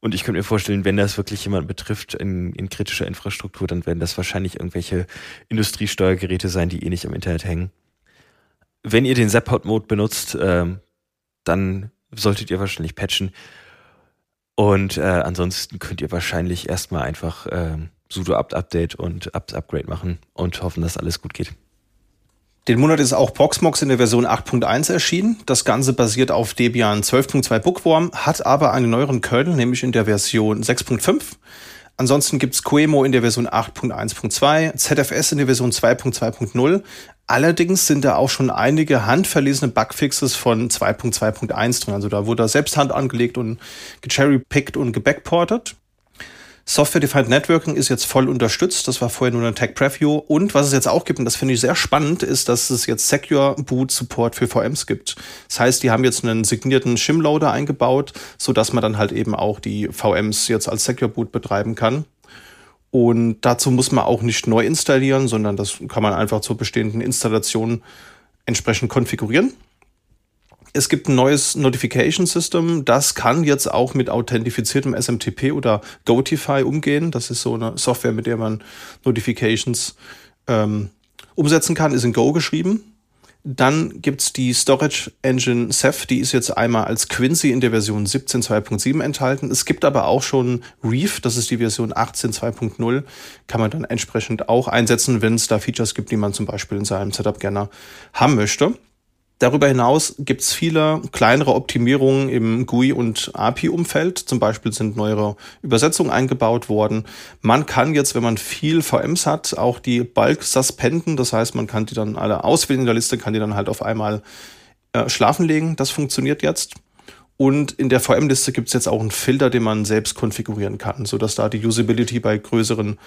Und ich könnte mir vorstellen, wenn das wirklich jemand betrifft in, in kritischer Infrastruktur, dann werden das wahrscheinlich irgendwelche Industriesteuergeräte sein, die eh nicht im Internet hängen. Wenn ihr den Zap-Hot-Mode benutzt, ähm, dann solltet ihr wahrscheinlich patchen. Und äh, ansonsten könnt ihr wahrscheinlich erstmal einfach äh, sudo apt-update und apt-upgrade machen und hoffen, dass alles gut geht. Den Monat ist auch Proxmox in der Version 8.1 erschienen. Das Ganze basiert auf Debian 12.2 Bookworm, hat aber einen neueren Kernel, nämlich in der Version 6.5. Ansonsten gibt's Quemo in der Version 8.1.2, ZFS in der Version 2.2.0. Allerdings sind da auch schon einige handverlesene Bugfixes von 2.2.1 drin. Also da wurde da selbst Hand angelegt und gecherrypickt und gebackportet. Software-Defined Networking ist jetzt voll unterstützt. Das war vorher nur eine Tech Preview. Und was es jetzt auch gibt, und das finde ich sehr spannend, ist, dass es jetzt Secure Boot Support für VMs gibt. Das heißt, die haben jetzt einen signierten Shimloader eingebaut, so dass man dann halt eben auch die VMs jetzt als Secure Boot betreiben kann. Und dazu muss man auch nicht neu installieren, sondern das kann man einfach zur bestehenden Installation entsprechend konfigurieren. Es gibt ein neues Notification System, das kann jetzt auch mit authentifiziertem SMTP oder Gotify umgehen. Das ist so eine Software, mit der man Notifications ähm, umsetzen kann, ist in Go geschrieben. Dann gibt's die Storage Engine Ceph, die ist jetzt einmal als Quincy in der Version 17.2.7 enthalten. Es gibt aber auch schon Reef, das ist die Version 18.2.0, kann man dann entsprechend auch einsetzen, wenn es da Features gibt, die man zum Beispiel in seinem Setup gerne haben möchte. Darüber hinaus gibt es viele kleinere Optimierungen im GUI und API-Umfeld. Zum Beispiel sind neuere Übersetzungen eingebaut worden. Man kann jetzt, wenn man viel VMs hat, auch die Bulk suspenden. Das heißt, man kann die dann alle auswählen in der Liste, kann die dann halt auf einmal äh, schlafen legen. Das funktioniert jetzt. Und in der VM-Liste gibt es jetzt auch einen Filter, den man selbst konfigurieren kann, sodass da die Usability bei größeren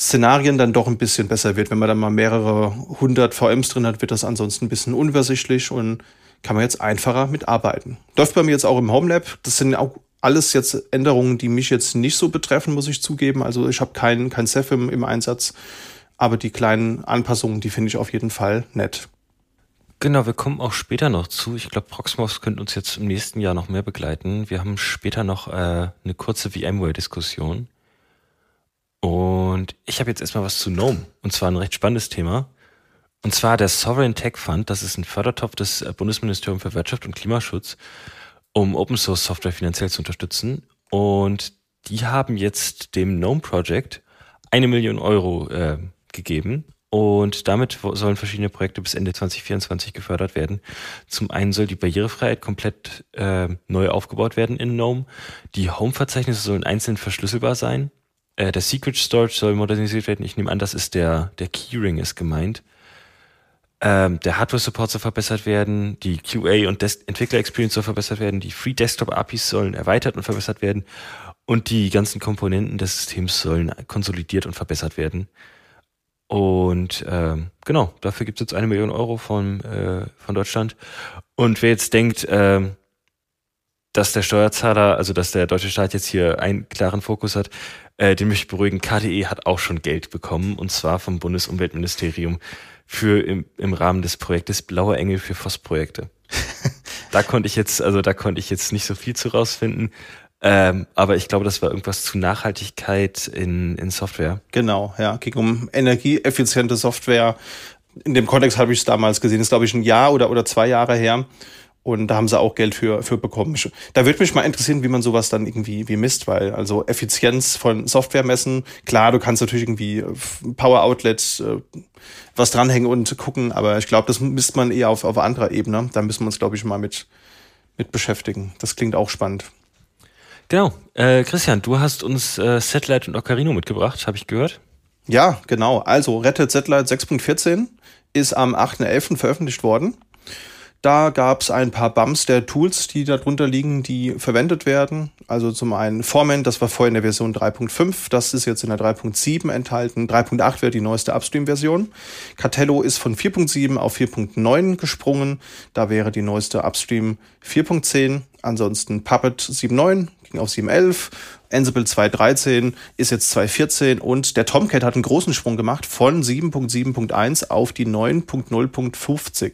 Szenarien dann doch ein bisschen besser wird. Wenn man dann mal mehrere hundert VMs drin hat, wird das ansonsten ein bisschen unübersichtlich und kann man jetzt einfacher mitarbeiten. Läuft bei mir jetzt auch im Homelab. Das sind auch alles jetzt Änderungen, die mich jetzt nicht so betreffen, muss ich zugeben. Also ich habe keinen kein Ceph im, im Einsatz, aber die kleinen Anpassungen, die finde ich auf jeden Fall nett. Genau, wir kommen auch später noch zu. Ich glaube, Proxmox könnte uns jetzt im nächsten Jahr noch mehr begleiten. Wir haben später noch äh, eine kurze VMware-Diskussion. Und ich habe jetzt erstmal was zu GNOME. Und zwar ein recht spannendes Thema. Und zwar der Sovereign Tech Fund. Das ist ein Fördertopf des äh, Bundesministeriums für Wirtschaft und Klimaschutz, um Open Source Software finanziell zu unterstützen. Und die haben jetzt dem GNOME Project eine Million Euro äh, gegeben und damit sollen verschiedene Projekte bis Ende 2024 gefördert werden. Zum einen soll die Barrierefreiheit komplett äh, neu aufgebaut werden in GNOME. Die Home-Verzeichnisse sollen einzeln verschlüsselbar sein. Äh, der Secret Storage soll modernisiert werden. Ich nehme an, das ist der, der Keyring ist gemeint. Ähm, der Hardware-Support soll verbessert werden. Die QA und Entwickler-Experience soll verbessert werden. Die Free Desktop-APIs sollen erweitert und verbessert werden. Und die ganzen Komponenten des Systems sollen konsolidiert und verbessert werden. Und ähm, genau, dafür gibt es jetzt eine Million Euro von, äh, von Deutschland. Und wer jetzt denkt, ähm, dass der Steuerzahler, also dass der deutsche Staat jetzt hier einen klaren Fokus hat, äh, den möchte ich beruhigen. KDE hat auch schon Geld bekommen und zwar vom Bundesumweltministerium für im, im Rahmen des Projektes Blauer Engel für Forstprojekte. da konnte ich jetzt, also da konnte ich jetzt nicht so viel zu rausfinden. Ähm, aber ich glaube, das war irgendwas zu Nachhaltigkeit in, in Software. Genau, ja. Ging um energieeffiziente Software. In dem Kontext habe ich es damals gesehen. Das ist, glaube ich, ein Jahr oder, oder zwei Jahre her. Und da haben sie auch Geld für, für bekommen. Da würde mich mal interessieren, wie man sowas dann irgendwie wie misst, weil also Effizienz von Software messen, klar, du kannst natürlich irgendwie Power Outlet äh, was dranhängen und gucken, aber ich glaube, das misst man eher auf, auf anderer Ebene. Da müssen wir uns, glaube ich, mal mit, mit beschäftigen. Das klingt auch spannend. Genau. Äh, Christian, du hast uns äh, Satellite und Ocarino mitgebracht, habe ich gehört. Ja, genau. Also Rettet Satellite 6.14 ist am 8.11. veröffentlicht worden. Da gab es ein paar Bumps der Tools, die darunter liegen, die verwendet werden. Also zum einen Foreman, das war vorher in der Version 3.5, das ist jetzt in der 3.7 enthalten. 3.8 wäre die neueste Upstream-Version. Catello ist von 4.7 auf 4.9 gesprungen. Da wäre die neueste Upstream 4.10. Ansonsten Puppet 7.9 ging auf 7.11. Ansible 2.13 ist jetzt 2.14 und der Tomcat hat einen großen Sprung gemacht von 7.7.1 auf die 9.0.50.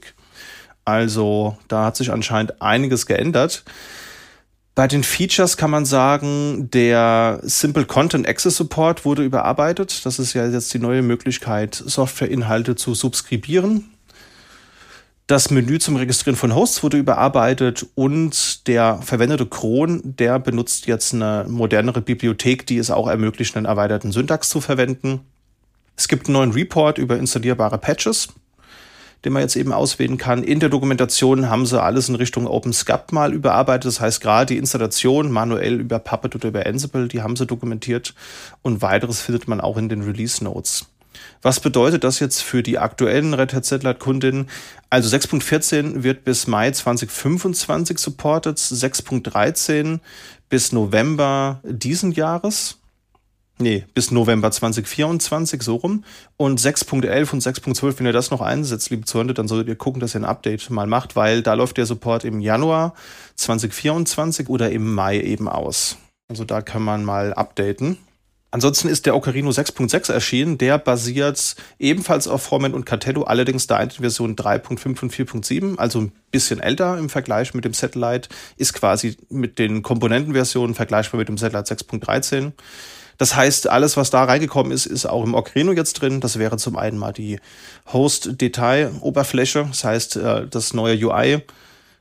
Also da hat sich anscheinend einiges geändert. Bei den Features kann man sagen, der Simple Content Access Support wurde überarbeitet. Das ist ja jetzt die neue Möglichkeit, Softwareinhalte zu subskribieren. Das Menü zum Registrieren von Hosts wurde überarbeitet und der verwendete Cron, der benutzt jetzt eine modernere Bibliothek, die es auch ermöglicht, einen erweiterten Syntax zu verwenden. Es gibt einen neuen Report über installierbare Patches den man jetzt eben auswählen kann. In der Dokumentation haben sie alles in Richtung OpenSCAP mal überarbeitet. Das heißt, gerade die Installation manuell über Puppet oder über Ansible, die haben sie dokumentiert. Und weiteres findet man auch in den Release Notes. Was bedeutet das jetzt für die aktuellen Red Hat Satellite Kundinnen? Also 6.14 wird bis Mai 2025 supported, 6.13 bis November diesen Jahres Nee, bis November 2024, so rum. Und 6.11 und 6.12, wenn ihr das noch einsetzt, liebe Zuhörer, dann solltet ihr gucken, dass ihr ein Update mal macht, weil da läuft der Support im Januar 2024 oder im Mai eben aus. Also da kann man mal updaten. Ansonsten ist der Ocarino 6.6 erschienen. Der basiert ebenfalls auf Format und Catello, allerdings da in Version 3.5 und 4.7, also ein bisschen älter im Vergleich mit dem Satellite, ist quasi mit den Komponentenversionen vergleichbar mit dem Satellite 6.13. Das heißt, alles, was da reingekommen ist, ist auch im Ocarino jetzt drin. Das wäre zum einen mal die Host-Detail-Oberfläche, das heißt, äh, das neue UI.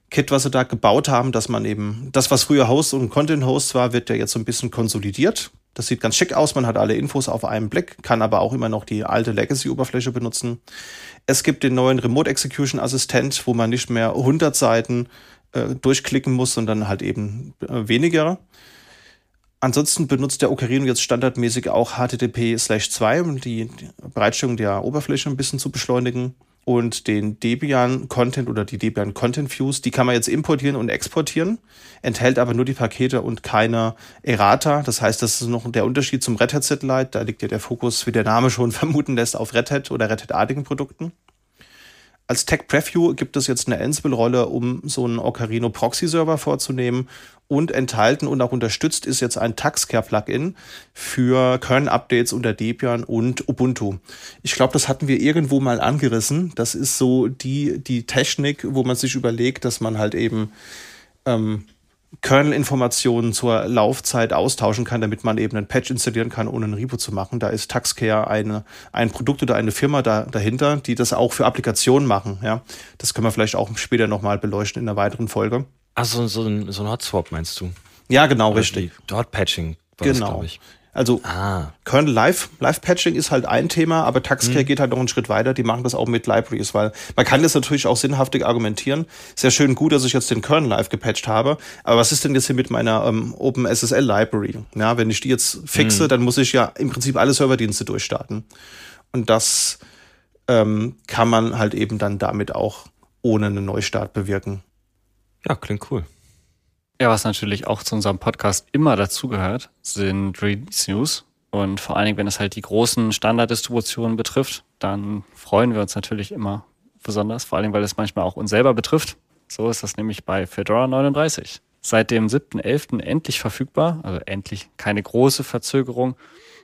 Kit, was sie da gebaut haben, dass man eben das, was früher Host und Content Host war, wird ja jetzt so ein bisschen konsolidiert. Das sieht ganz schick aus. Man hat alle Infos auf einem Blick, kann aber auch immer noch die alte Legacy-Oberfläche benutzen. Es gibt den neuen Remote Execution Assistent, wo man nicht mehr 100 Seiten äh, durchklicken muss, sondern halt eben äh, weniger. Ansonsten benutzt der Ocarino jetzt standardmäßig auch HTTP/2, um die Bereitstellung der Oberfläche ein bisschen zu beschleunigen. Und den Debian Content oder die Debian Content Views, die kann man jetzt importieren und exportieren, enthält aber nur die Pakete und keine Errata. Das heißt, das ist noch der Unterschied zum Red Hat Satellite. Da liegt ja der Fokus, wie der Name schon vermuten lässt, auf Red Hat oder Red Hat-artigen Produkten. Als Tech Preview gibt es jetzt eine Ansible-Rolle, um so einen Ocarino Proxy-Server vorzunehmen. Und enthalten und auch unterstützt ist jetzt ein Taxcare-Plugin für Kernel-Updates unter Debian und Ubuntu. Ich glaube, das hatten wir irgendwo mal angerissen. Das ist so die, die Technik, wo man sich überlegt, dass man halt eben ähm, Kernel-Informationen zur Laufzeit austauschen kann, damit man eben einen Patch installieren kann, ohne ein Repo zu machen. Da ist Taxcare eine, ein Produkt oder eine Firma da, dahinter, die das auch für Applikationen machen. Ja, das können wir vielleicht auch später nochmal beleuchten in einer weiteren Folge. Also so ein, so ein Hotswap meinst du? Ja, genau, oder richtig. Dort Patching. Genau. Das, also ah. Kernel Live, Live Patching ist halt ein Thema, aber Taxcare mhm. geht halt noch einen Schritt weiter. Die machen das auch mit Libraries, weil man kann das natürlich auch sinnhaftig argumentieren. Sehr schön gut, dass ich jetzt den Kernel Live gepatcht habe. Aber was ist denn jetzt hier mit meiner ähm, OpenSSL Library? Ja, wenn ich die jetzt fixe, mhm. dann muss ich ja im Prinzip alle Serverdienste durchstarten. Und das ähm, kann man halt eben dann damit auch ohne einen Neustart bewirken. Ja, klingt cool. Ja, was natürlich auch zu unserem Podcast immer dazugehört, sind Release News. Und vor allen Dingen, wenn es halt die großen Standarddistributionen betrifft, dann freuen wir uns natürlich immer besonders, vor allen Dingen, weil es manchmal auch uns selber betrifft. So ist das nämlich bei Fedora 39. Seit dem 7.11. endlich verfügbar, also endlich keine große Verzögerung,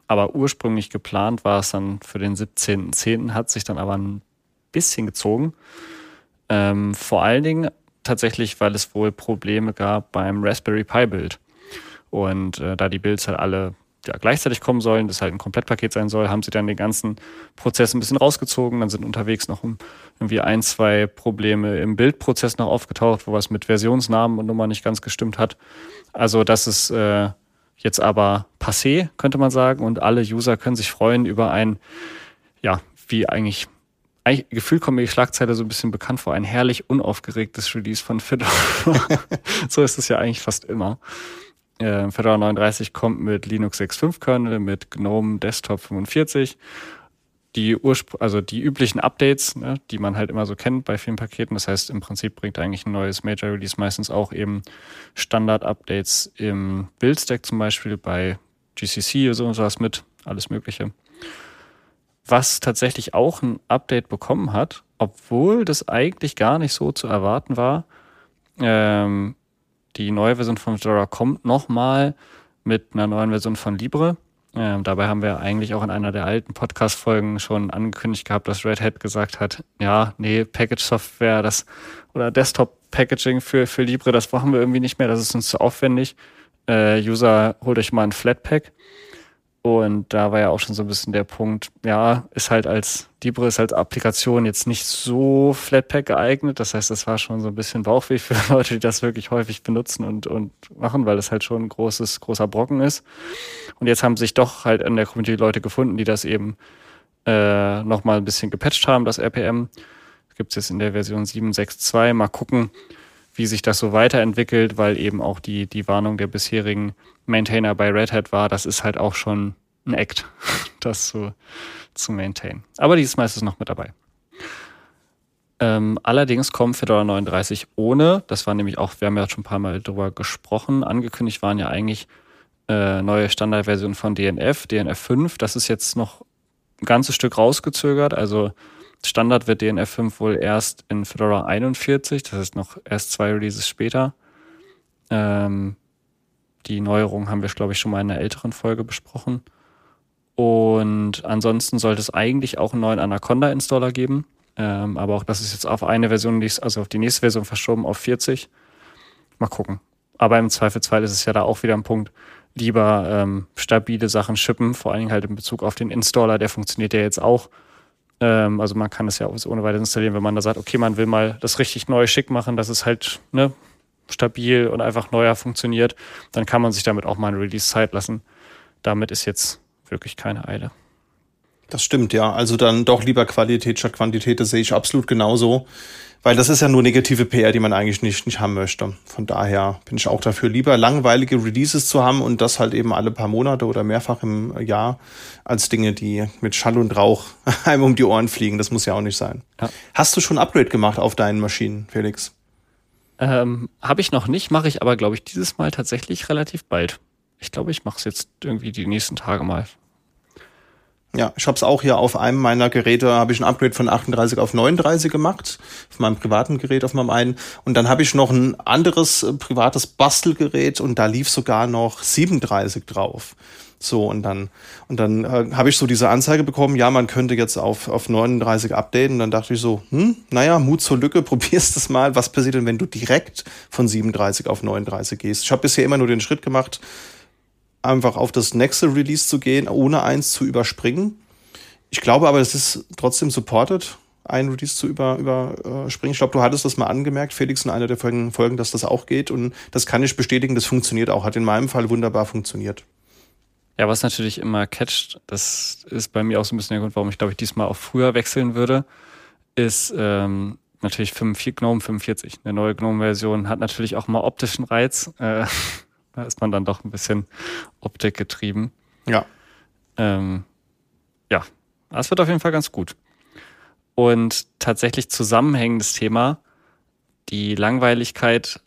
aber ursprünglich geplant war es dann für den 17.10., hat sich dann aber ein bisschen gezogen. Ähm, vor allen Dingen tatsächlich, weil es wohl Probleme gab beim Raspberry Pi Bild. Und äh, da die Builds halt alle ja, gleichzeitig kommen sollen, das halt ein Komplettpaket sein soll, haben sie dann den ganzen Prozess ein bisschen rausgezogen. Dann sind unterwegs noch irgendwie ein, zwei Probleme im Bildprozess noch aufgetaucht, wo was mit Versionsnamen und Nummer nicht ganz gestimmt hat. Also das ist äh, jetzt aber passé, könnte man sagen, und alle User können sich freuen über ein, ja, wie eigentlich eigentlich, gefühlt kommt mir die Schlagzeile so ein bisschen bekannt vor, ein herrlich unaufgeregtes Release von Fedora. so ist es ja eigentlich fast immer. Äh, Fedora 39 kommt mit Linux 6.5 Kernel, mit GNOME Desktop 45. Die Urspr also die üblichen Updates, ne, die man halt immer so kennt bei vielen Paketen. Das heißt, im Prinzip bringt eigentlich ein neues Major Release meistens auch eben Standard-Updates im Build-Stack zum Beispiel bei GCC oder sowas mit, alles Mögliche was tatsächlich auch ein Update bekommen hat, obwohl das eigentlich gar nicht so zu erwarten war. Ähm, die neue Version von Fedora kommt nochmal mit einer neuen Version von Libre. Ähm, dabei haben wir eigentlich auch in einer der alten Podcast-Folgen schon angekündigt gehabt, dass Red Hat gesagt hat, ja, nee, Package-Software, das oder Desktop-Packaging für, für Libre, das brauchen wir irgendwie nicht mehr, das ist uns zu aufwendig. Äh, User, holt euch mal ein Flatpak. Und da war ja auch schon so ein bisschen der Punkt, ja, ist halt als Libre ist als Applikation jetzt nicht so Flatpak geeignet. Das heißt, das war schon so ein bisschen Bauchweh für Leute, die das wirklich häufig benutzen und, und machen, weil es halt schon ein großes, großer Brocken ist. Und jetzt haben sich doch halt in der Community Leute gefunden, die das eben äh, nochmal ein bisschen gepatcht haben, das RPM. Das gibt's jetzt in der Version 7.6.2. Mal gucken, wie sich das so weiterentwickelt, weil eben auch die, die Warnung der bisherigen Maintainer bei Red Hat war, das ist halt auch schon ein Act, das zu, zu maintain. Aber diesmal ist es noch mit dabei. Ähm, allerdings kommt Fedora 39 ohne, das war nämlich auch, wir haben ja schon ein paar Mal drüber gesprochen, angekündigt waren ja eigentlich äh, neue Standardversionen von DNF, DNF 5, das ist jetzt noch ein ganzes Stück rausgezögert, also Standard wird DNF 5 wohl erst in Fedora 41, das heißt noch erst zwei Releases später. Ähm, die Neuerungen haben wir, glaube ich, schon mal in einer älteren Folge besprochen. Und ansonsten sollte es eigentlich auch einen neuen Anaconda-Installer geben. Ähm, aber auch das ist jetzt auf eine Version, also auf die nächste Version verschoben auf 40. Mal gucken. Aber im Zweifelsfall ist es ja da auch wieder ein Punkt, lieber ähm, stabile Sachen shippen, vor allen Dingen halt in Bezug auf den Installer, der funktioniert ja jetzt auch. Ähm, also man kann es ja auch ohne weiteres installieren, wenn man da sagt, okay, man will mal das richtig neu schick machen, dass es halt ne, stabil und einfach neuer funktioniert, dann kann man sich damit auch mal eine Release-Zeit lassen. Damit ist jetzt wirklich keine Eile. Das stimmt, ja. Also dann doch lieber Qualität statt Quantität, das sehe ich absolut genauso. Weil das ist ja nur negative PR, die man eigentlich nicht, nicht haben möchte. Von daher bin ich auch dafür, lieber langweilige Releases zu haben und das halt eben alle paar Monate oder mehrfach im Jahr, als Dinge, die mit Schall und Rauch einem um die Ohren fliegen. Das muss ja auch nicht sein. Ja. Hast du schon Upgrade gemacht auf deinen Maschinen, Felix? Ähm, Habe ich noch nicht, mache ich aber, glaube ich, dieses Mal tatsächlich relativ bald. Ich glaube, ich mache es jetzt irgendwie die nächsten Tage mal. Ja, ich habe es auch hier auf einem meiner Geräte, habe ich ein Upgrade von 38 auf 39 gemacht, auf meinem privaten Gerät, auf meinem einen. Und dann habe ich noch ein anderes äh, privates Bastelgerät und da lief sogar noch 37 drauf. So, und dann, und dann äh, habe ich so diese Anzeige bekommen, ja, man könnte jetzt auf, auf 39 updaten. Und dann dachte ich so, hm, naja, Mut zur Lücke, probierst es mal. Was passiert denn, wenn du direkt von 37 auf 39 gehst? Ich habe bisher immer nur den Schritt gemacht, einfach auf das nächste Release zu gehen, ohne eins zu überspringen. Ich glaube aber, es ist trotzdem supported, ein Release zu über, überspringen. Ich glaube, du hattest das mal angemerkt, Felix, in einer der Folgen, dass das auch geht. Und das kann ich bestätigen, das funktioniert auch. Hat in meinem Fall wunderbar funktioniert. Ja, was natürlich immer catcht, das ist bei mir auch so ein bisschen der Grund, warum ich glaube ich diesmal auch früher wechseln würde, ist ähm, natürlich 45, GNOME 45. Eine neue GNOME-Version hat natürlich auch mal optischen Reiz. Äh, da ist man dann doch ein bisschen Optik getrieben. Ja. Ähm, ja, das wird auf jeden Fall ganz gut. Und tatsächlich zusammenhängendes Thema, die Langweiligkeit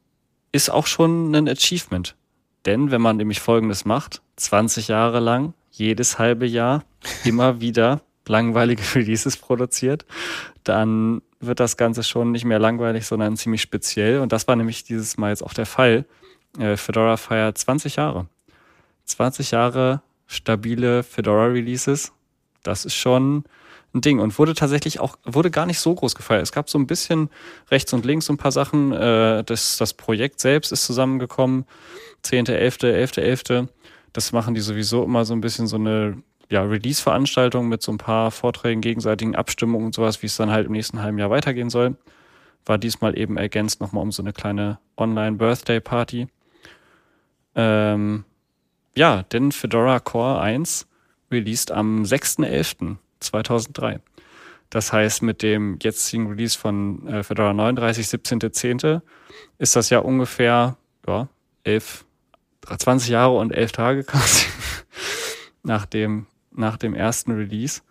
ist auch schon ein Achievement. Denn wenn man nämlich Folgendes macht, 20 Jahre lang, jedes halbe Jahr, immer wieder langweilige Releases produziert, dann wird das Ganze schon nicht mehr langweilig, sondern ziemlich speziell. Und das war nämlich dieses Mal jetzt auch der Fall. Äh, Fedora feiert 20 Jahre. 20 Jahre stabile Fedora-Releases. Das ist schon ein Ding und wurde tatsächlich auch, wurde gar nicht so groß gefeiert. Es gab so ein bisschen rechts und links so ein paar Sachen. Äh, das, das Projekt selbst ist zusammengekommen. 10.11., 11.11. Das machen die sowieso immer so ein bisschen so eine ja, Release-Veranstaltung mit so ein paar Vorträgen, gegenseitigen Abstimmungen und sowas, wie es dann halt im nächsten halben Jahr weitergehen soll. War diesmal eben ergänzt nochmal um so eine kleine Online-Birthday-Party. Ähm, ja, denn Fedora Core 1 released am 6.11.2003. Das heißt, mit dem jetzigen Release von äh, Fedora 39, 17.10. ist das ja ungefähr ja, 11, 20 Jahre und 11 Tage quasi nach dem, nach dem ersten Release.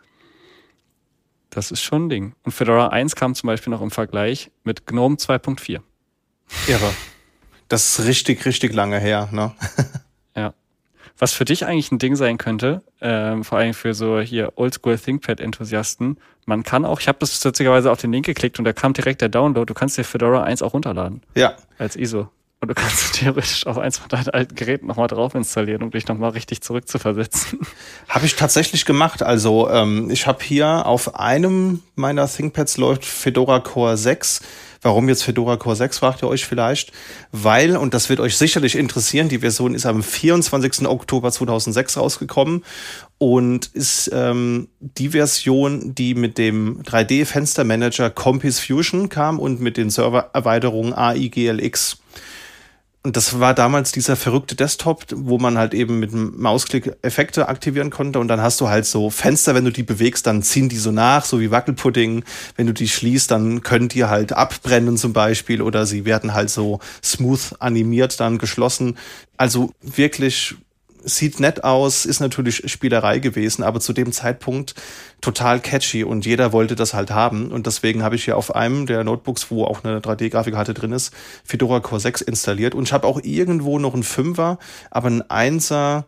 Das ist schon ein Ding. Und Fedora 1 kam zum Beispiel noch im Vergleich mit GNOME 2.4. Irre. Das ist richtig, richtig lange her, ne? ja. Was für dich eigentlich ein Ding sein könnte, ähm, vor allem für so hier Oldschool ThinkPad-Enthusiasten, man kann auch, ich habe das witzigerweise auf den Link geklickt und da kam direkt der Download, du kannst dir Fedora 1 auch runterladen. Ja. Als ISO. Und du kannst theoretisch auf eins von deinen alten Geräten nochmal drauf installieren, um dich nochmal richtig zurückzuversetzen. Habe ich tatsächlich gemacht. Also ähm, ich habe hier auf einem meiner ThinkPads läuft Fedora Core 6 Warum jetzt Fedora Core 6, fragt ihr euch vielleicht? Weil, und das wird euch sicherlich interessieren, die Version ist am 24. Oktober 2006 rausgekommen und ist ähm, die Version, die mit dem 3D-Fenstermanager Compass Fusion kam und mit den Servererweiterungen AIGLX. Und das war damals dieser verrückte Desktop, wo man halt eben mit dem Mausklick Effekte aktivieren konnte. Und dann hast du halt so Fenster, wenn du die bewegst, dann ziehen die so nach, so wie Wackelpudding. Wenn du die schließt, dann können die halt abbrennen zum Beispiel oder sie werden halt so smooth animiert, dann geschlossen. Also wirklich sieht nett aus, ist natürlich Spielerei gewesen, aber zu dem Zeitpunkt total catchy und jeder wollte das halt haben. Und deswegen habe ich hier auf einem der Notebooks, wo auch eine 3D-Grafikkarte drin ist, Fedora Core 6 installiert. Und ich habe auch irgendwo noch einen Fünfer, aber ein Einser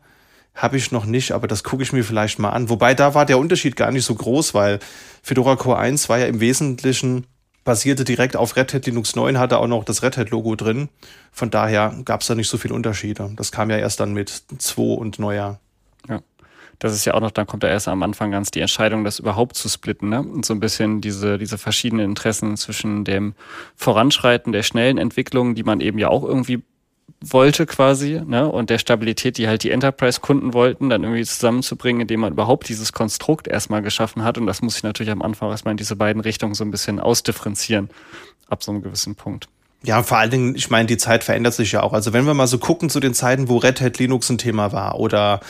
habe ich noch nicht, aber das gucke ich mir vielleicht mal an. Wobei da war der Unterschied gar nicht so groß, weil Fedora Core 1 war ja im Wesentlichen basierte direkt auf Red Hat Linux 9, hatte auch noch das Red Hat Logo drin. Von daher gab es da nicht so viele Unterschiede. Das kam ja erst dann mit 2 und Neujahr. Ja. Das ist ja auch noch, dann kommt ja erst am Anfang ganz die Entscheidung, das überhaupt zu splitten, ne? Und so ein bisschen diese, diese verschiedenen Interessen zwischen dem Voranschreiten der schnellen Entwicklung, die man eben ja auch irgendwie wollte quasi, ne, und der Stabilität, die halt die Enterprise-Kunden wollten, dann irgendwie zusammenzubringen, indem man überhaupt dieses Konstrukt erstmal geschaffen hat. Und das muss ich natürlich am Anfang erstmal in diese beiden Richtungen so ein bisschen ausdifferenzieren, ab so einem gewissen Punkt. Ja, vor allen Dingen, ich meine, die Zeit verändert sich ja auch. Also wenn wir mal so gucken zu den Zeiten, wo Red Hat Linux ein Thema war oder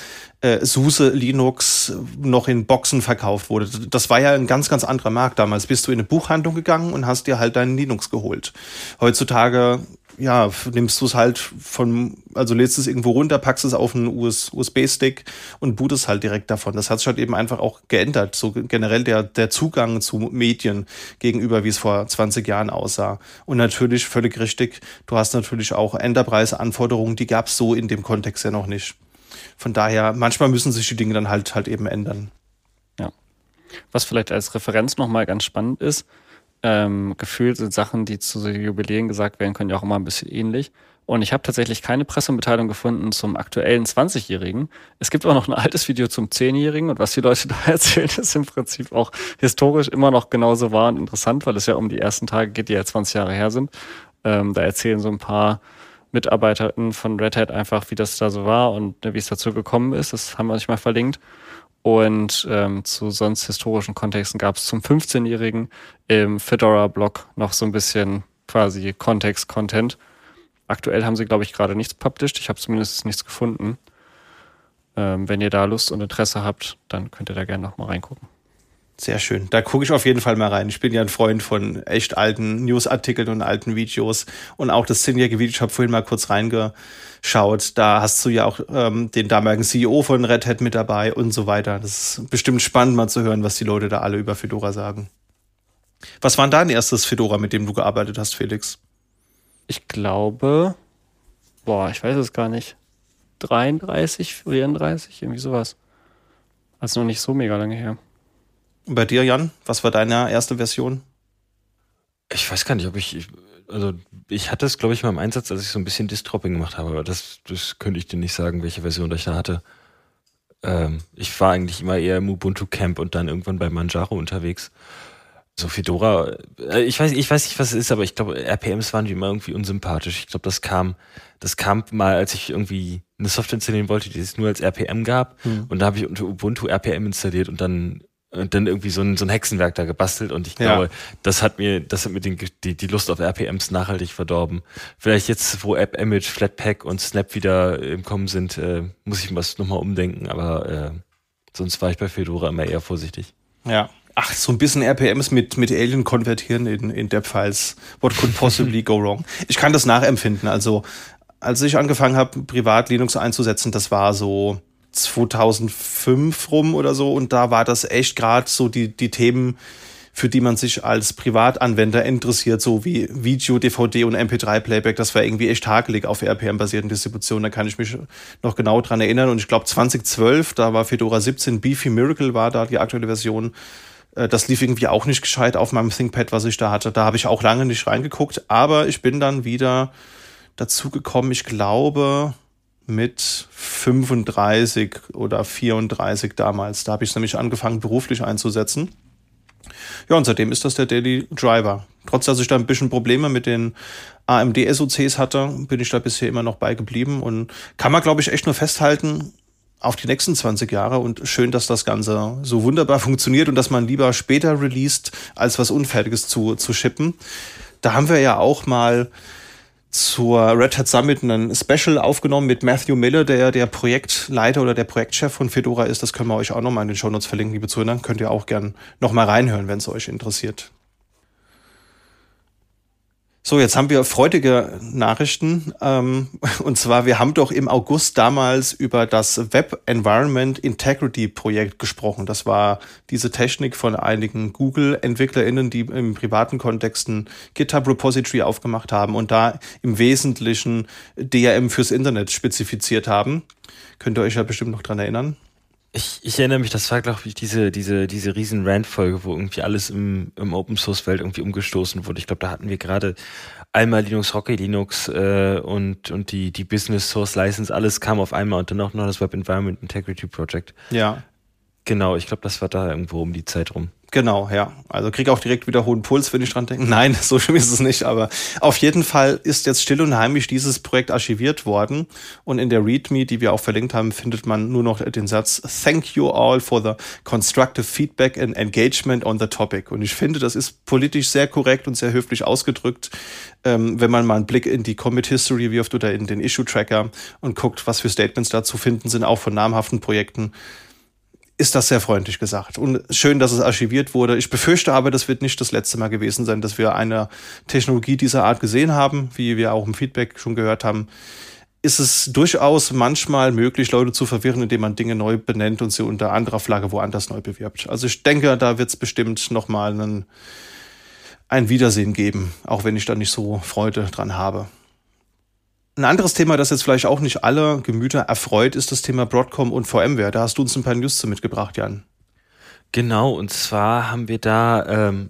äh, SUSE Linux noch in Boxen verkauft wurde, das war ja ein ganz, ganz anderer Markt damals. Bist du in eine Buchhandlung gegangen und hast dir halt deinen Linux geholt. Heutzutage ja, nimmst du es halt von, also lädst es irgendwo runter, packst es auf einen USB-Stick und bootest halt direkt davon. Das hat sich halt eben einfach auch geändert. So generell der, der Zugang zu Medien gegenüber, wie es vor 20 Jahren aussah. Und natürlich völlig richtig, du hast natürlich auch Enterprise-Anforderungen, die gab es so in dem Kontext ja noch nicht. Von daher, manchmal müssen sich die Dinge dann halt halt eben ändern. Was vielleicht als Referenz nochmal ganz spannend ist, ähm, gefühlt sind Sachen, die zu Jubiläen gesagt werden können, ja auch immer ein bisschen ähnlich. Und ich habe tatsächlich keine Pressemitteilung gefunden zum aktuellen 20-Jährigen. Es gibt aber noch ein altes Video zum 10-Jährigen und was die Leute da erzählen, ist im Prinzip auch historisch immer noch genauso wahr und interessant, weil es ja um die ersten Tage geht, die ja 20 Jahre her sind. Ähm, da erzählen so ein paar MitarbeiterInnen von Red Hat einfach, wie das da so war und ne, wie es dazu gekommen ist. Das haben wir euch mal verlinkt. Und ähm, zu sonst historischen Kontexten gab es zum 15-Jährigen im Fedora-Blog noch so ein bisschen quasi Kontext-Content. Aktuell haben sie, glaube ich, gerade nichts published. Ich habe zumindest nichts gefunden. Ähm, wenn ihr da Lust und Interesse habt, dann könnt ihr da gerne noch mal reingucken. Sehr schön. Da gucke ich auf jeden Fall mal rein. Ich bin ja ein Freund von echt alten Newsartikeln und alten Videos. Und auch das zehnjährige Video, ich habe vorhin mal kurz reingeschaut. Da hast du ja auch ähm, den damaligen CEO von Red Hat mit dabei und so weiter. Das ist bestimmt spannend mal zu hören, was die Leute da alle über Fedora sagen. Was war dein erstes Fedora, mit dem du gearbeitet hast, Felix? Ich glaube, boah, ich weiß es gar nicht. 33, 34, irgendwie sowas. Also noch nicht so mega lange her. Bei dir, Jan, was war deine erste Version? Ich weiß gar nicht, ob ich, also ich hatte es, glaube ich, mal im Einsatz, als ich so ein bisschen Distropping gemacht habe, aber das, das könnte ich dir nicht sagen, welche Version ich da hatte. Ähm, ich war eigentlich immer eher im Ubuntu Camp und dann irgendwann bei Manjaro unterwegs. So Fedora, äh, ich weiß, ich weiß nicht, was es ist, aber ich glaube, RPMs waren wie immer irgendwie unsympathisch. Ich glaube, das kam, das kam mal, als ich irgendwie eine Software installieren wollte, die es nur als RPM gab. Hm. Und da habe ich unter Ubuntu RPM installiert und dann und dann irgendwie so ein, so ein Hexenwerk da gebastelt und ich glaube, ja. das hat mir, das hat mir den, die, die Lust auf RPMs nachhaltig verdorben. Vielleicht jetzt, wo App Image, Flatpak und Snap wieder im Kommen sind, äh, muss ich was nochmal umdenken, aber äh, sonst war ich bei Fedora immer eher vorsichtig. Ja. Ach, so ein bisschen RPMs mit, mit Alien konvertieren in, in Dep-Files. What could possibly go wrong? Ich kann das nachempfinden. Also, als ich angefangen habe, privat Linux einzusetzen, das war so 2005 rum oder so und da war das echt gerade so die, die Themen, für die man sich als Privatanwender interessiert, so wie Video, DVD und MP3-Playback, das war irgendwie echt hakelig auf RPM-basierten Distributionen. Da kann ich mich noch genau dran erinnern. Und ich glaube 2012, da war Fedora 17, Beefy Miracle war da die aktuelle Version. Äh, das lief irgendwie auch nicht gescheit auf meinem ThinkPad, was ich da hatte. Da habe ich auch lange nicht reingeguckt, aber ich bin dann wieder dazu gekommen, ich glaube, mit 35 oder 34 damals. Da habe ich nämlich angefangen, beruflich einzusetzen. Ja, und seitdem ist das der Daily Driver. Trotz dass ich da ein bisschen Probleme mit den AMD-SOCs hatte, bin ich da bisher immer noch beigeblieben und kann man, glaube ich, echt nur festhalten auf die nächsten 20 Jahre und schön, dass das Ganze so wunderbar funktioniert und dass man lieber später released, als was Unfertiges zu, zu shippen. Da haben wir ja auch mal zur Red Hat Summit ein Special aufgenommen mit Matthew Miller, der der Projektleiter oder der Projektchef von Fedora ist. Das können wir euch auch nochmal in den Shownotes verlinken, liebe Zuhörer. Könnt ihr auch gern nochmal reinhören, wenn es euch interessiert. So, jetzt haben wir freudige Nachrichten. Ähm, und zwar, wir haben doch im August damals über das Web Environment Integrity Projekt gesprochen. Das war diese Technik von einigen Google-EntwicklerInnen, die im privaten Kontexten GitHub Repository aufgemacht haben und da im Wesentlichen DRM fürs Internet spezifiziert haben. Könnt ihr euch ja bestimmt noch dran erinnern. Ich, ich erinnere mich, das war, glaube ich, diese, diese, diese riesen Rand-Folge, wo irgendwie alles im, im Open-Source-Welt irgendwie umgestoßen wurde. Ich glaube, da hatten wir gerade einmal Linux, Rocket Linux äh, und, und die, die Business Source License, alles kam auf einmal und dann auch noch das Web Environment Integrity Project. Ja. Genau, ich glaube, das war da irgendwo um die Zeit rum. Genau, ja. Also krieg auch direkt wieder hohen Puls, wenn ich dran denke. Nein, so schlimm ist es nicht, aber auf jeden Fall ist jetzt still und heimlich dieses Projekt archiviert worden und in der README, die wir auch verlinkt haben, findet man nur noch den Satz Thank you all for the constructive feedback and engagement on the topic. Und ich finde, das ist politisch sehr korrekt und sehr höflich ausgedrückt, ähm, wenn man mal einen Blick in die Commit History wirft oder in den Issue Tracker und guckt, was für Statements da zu finden sind, auch von namhaften Projekten ist das sehr freundlich gesagt. Und schön, dass es archiviert wurde. Ich befürchte aber, das wird nicht das letzte Mal gewesen sein, dass wir eine Technologie dieser Art gesehen haben, wie wir auch im Feedback schon gehört haben. Ist es durchaus manchmal möglich, Leute zu verwirren, indem man Dinge neu benennt und sie unter anderer Flagge woanders neu bewirbt. Also ich denke, da wird es bestimmt nochmal ein Wiedersehen geben, auch wenn ich da nicht so Freude dran habe. Ein anderes Thema, das jetzt vielleicht auch nicht alle Gemüter erfreut, ist das Thema Broadcom und VMware. Da hast du uns ein paar News zu mitgebracht, Jan. Genau, und zwar haben wir da ähm,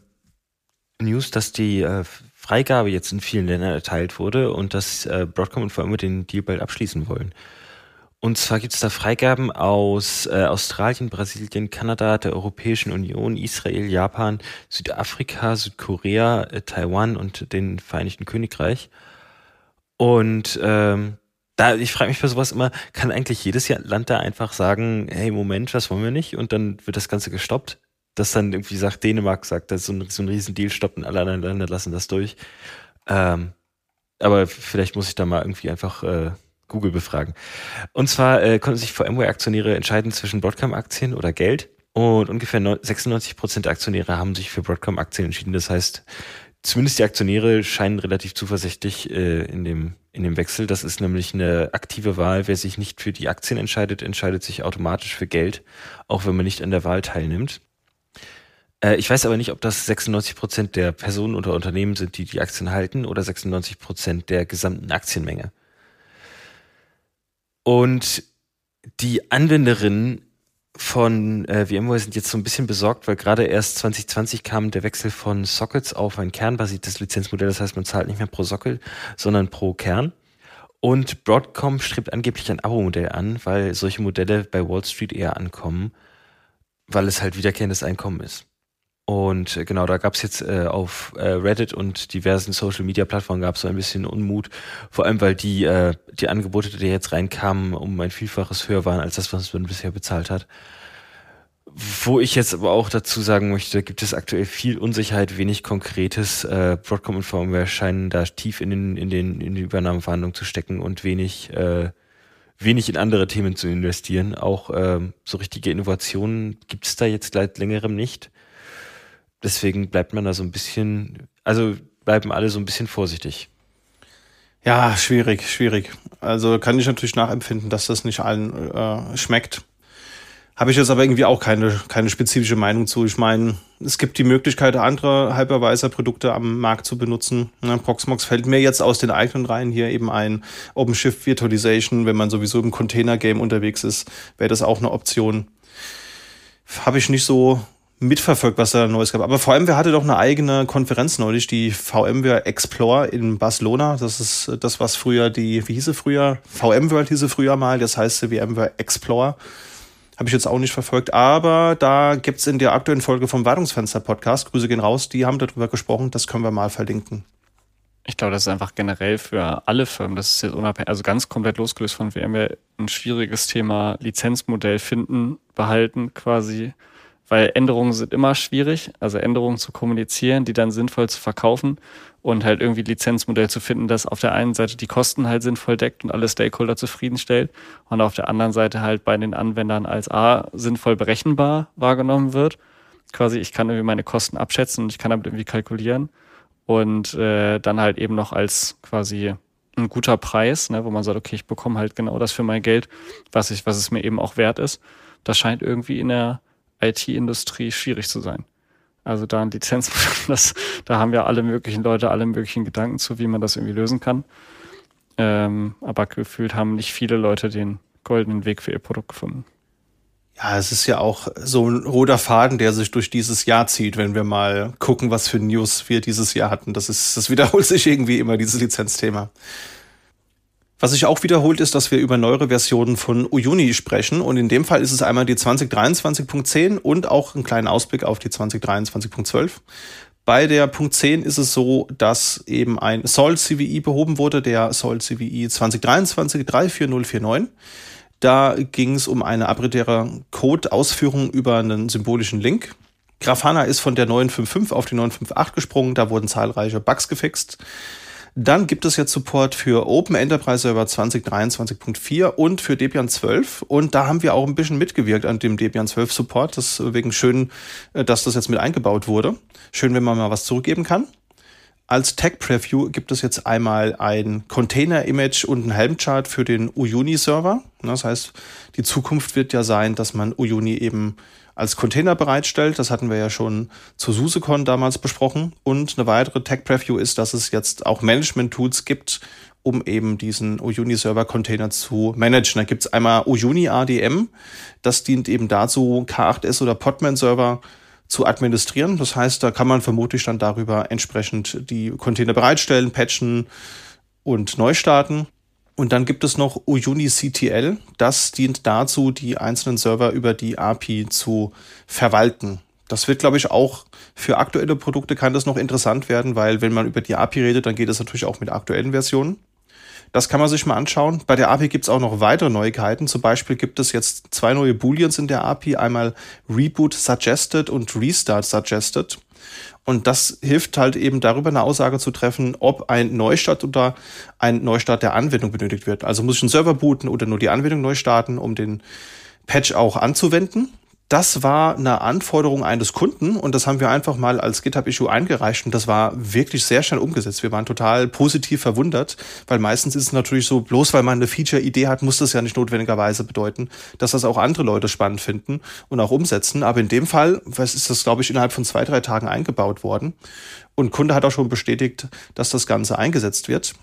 News, dass die äh, Freigabe jetzt in vielen Ländern erteilt wurde und dass äh, Broadcom und VMware den Deal bald abschließen wollen. Und zwar gibt es da Freigaben aus äh, Australien, Brasilien, Kanada, der Europäischen Union, Israel, Japan, Südafrika, Südkorea, äh, Taiwan und den Vereinigten Königreich. Und ähm, da, ich frage mich bei sowas immer, kann eigentlich jedes Land da einfach sagen, hey, Moment, das wollen wir nicht? Und dann wird das Ganze gestoppt? Dass dann irgendwie sagt, Dänemark sagt, das ist so ein, so ein Riesendeal, stoppt und alle anderen Länder lassen das durch. Ähm, aber vielleicht muss ich da mal irgendwie einfach äh, Google befragen. Und zwar äh, konnten sich VMware-Aktionäre entscheiden zwischen Broadcom-Aktien oder Geld. Und ungefähr 96 Prozent der Aktionäre haben sich für Broadcom-Aktien entschieden. Das heißt, zumindest die Aktionäre scheinen relativ zuversichtlich äh, in, dem, in dem Wechsel. Das ist nämlich eine aktive Wahl. Wer sich nicht für die Aktien entscheidet, entscheidet sich automatisch für Geld, auch wenn man nicht an der Wahl teilnimmt. Äh, ich weiß aber nicht, ob das 96 Prozent der Personen oder Unternehmen sind, die die Aktien halten oder 96 Prozent der gesamten Aktienmenge. Und die Anwenderinnen von äh, VMware sind jetzt so ein bisschen besorgt, weil gerade erst 2020 kam der Wechsel von Sockets auf ein kernbasiertes Lizenzmodell. Das heißt, man zahlt nicht mehr pro Sockel, sondern pro Kern. Und Broadcom strebt angeblich ein Abo-Modell an, weil solche Modelle bei Wall Street eher ankommen, weil es halt wiederkehrendes Einkommen ist. Und äh, genau, da gab es jetzt äh, auf äh, Reddit und diversen Social Media Plattformen gab es so ein bisschen Unmut, vor allem weil die äh, die Angebote, die jetzt reinkamen, um ein Vielfaches höher waren als das, was man bisher bezahlt hat. Wo ich jetzt aber auch dazu sagen möchte, gibt es aktuell viel Unsicherheit, wenig Konkretes. Äh, Broadcom und VMware scheinen da tief in den in den in die Übernahmeverhandlungen zu stecken und wenig äh, wenig in andere Themen zu investieren. Auch äh, so richtige Innovationen gibt es da jetzt seit längerem nicht deswegen bleibt man da so ein bisschen, also bleiben alle so ein bisschen vorsichtig. Ja, schwierig, schwierig. Also kann ich natürlich nachempfinden, dass das nicht allen äh, schmeckt. Habe ich jetzt aber irgendwie auch keine, keine spezifische Meinung zu. Ich meine, es gibt die Möglichkeit, andere Hypervisor-Produkte am Markt zu benutzen. Ne, Proxmox fällt mir jetzt aus den eigenen Reihen hier eben ein. OpenShift Virtualization, wenn man sowieso im Container-Game unterwegs ist, wäre das auch eine Option. Habe ich nicht so mitverfolgt, was da Neues gab. Aber VMware hatte doch eine eigene Konferenz neulich, die VMware Explore in Barcelona. Das ist das, was früher die, wie hieß sie früher? VMworld hieß sie früher mal, das heißt VMware Explore. Habe ich jetzt auch nicht verfolgt, aber da gibt's in der aktuellen Folge vom Wartungsfenster-Podcast, Grüße gehen raus, die haben darüber gesprochen, das können wir mal verlinken. Ich glaube, das ist einfach generell für alle Firmen, das ist jetzt unabhängig, also ganz komplett losgelöst von VMware, ein schwieriges Thema Lizenzmodell finden, behalten quasi weil Änderungen sind immer schwierig, also Änderungen zu kommunizieren, die dann sinnvoll zu verkaufen und halt irgendwie Lizenzmodell zu finden, das auf der einen Seite die Kosten halt sinnvoll deckt und alle Stakeholder zufriedenstellt und auf der anderen Seite halt bei den Anwendern als A sinnvoll berechenbar wahrgenommen wird. Quasi, ich kann irgendwie meine Kosten abschätzen und ich kann damit irgendwie kalkulieren und äh, dann halt eben noch als quasi ein guter Preis, ne, wo man sagt, okay, ich bekomme halt genau das für mein Geld, was ich, was es mir eben auch wert ist. Das scheint irgendwie in der IT-Industrie schwierig zu sein. Also da ein Lizenz, das, da haben wir alle möglichen Leute alle möglichen Gedanken zu, wie man das irgendwie lösen kann. Ähm, aber gefühlt haben nicht viele Leute den goldenen Weg für ihr Produkt gefunden. Ja, es ist ja auch so ein roter Faden, der sich durch dieses Jahr zieht, wenn wir mal gucken, was für News wir dieses Jahr hatten. Das ist, das wiederholt sich irgendwie immer, dieses Lizenzthema. Was sich auch wiederholt, ist, dass wir über neuere Versionen von Uyuni sprechen. Und in dem Fall ist es einmal die 2023.10 und auch ein kleiner Ausblick auf die 2023.12. Bei der Punkt 10 ist es so, dass eben ein Sol CVI behoben wurde, der Sol CVI 2023 34049. Da ging es um eine abritäre Code-Ausführung über einen symbolischen Link. Grafana ist von der 955 auf die 958 gesprungen, da wurden zahlreiche Bugs gefixt. Dann gibt es jetzt Support für Open Enterprise Server 2023.4 und für Debian 12. Und da haben wir auch ein bisschen mitgewirkt an dem Debian 12 Support. Deswegen schön, äh, dass das jetzt mit eingebaut wurde. Schön, wenn man mal was zurückgeben kann. Als Tech Preview gibt es jetzt einmal ein Container-Image und ein Helm-Chart für den Uyuni-Server. Das heißt, die Zukunft wird ja sein, dass man Uyuni eben als Container bereitstellt. Das hatten wir ja schon zu SuseCon damals besprochen. Und eine weitere Tech-Preview ist, dass es jetzt auch Management-Tools gibt, um eben diesen Uyuni-Server-Container zu managen. Da gibt's einmal Uyuni ADM, das dient eben dazu, K8S oder Podman-Server zu administrieren. Das heißt, da kann man vermutlich dann darüber entsprechend die Container bereitstellen, patchen und neu starten. Und dann gibt es noch Uyuni CTL. Das dient dazu, die einzelnen Server über die API zu verwalten. Das wird, glaube ich, auch für aktuelle Produkte kann das noch interessant werden, weil wenn man über die API redet, dann geht es natürlich auch mit aktuellen Versionen. Das kann man sich mal anschauen. Bei der API gibt es auch noch weitere Neuigkeiten. Zum Beispiel gibt es jetzt zwei neue Booleans in der API. Einmal Reboot Suggested und Restart Suggested. Und das hilft halt eben darüber eine Aussage zu treffen, ob ein Neustart oder ein Neustart der Anwendung benötigt wird. Also muss ich einen Server booten oder nur die Anwendung neu starten, um den Patch auch anzuwenden das war eine Anforderung eines Kunden und das haben wir einfach mal als GitHub-Issue eingereicht und das war wirklich sehr schnell umgesetzt. Wir waren total positiv verwundert, weil meistens ist es natürlich so, bloß weil man eine Feature-Idee hat, muss das ja nicht notwendigerweise bedeuten, dass das auch andere Leute spannend finden und auch umsetzen. Aber in dem Fall was ist das, glaube ich, innerhalb von zwei, drei Tagen eingebaut worden. Und Kunde hat auch schon bestätigt, dass das Ganze eingesetzt wird.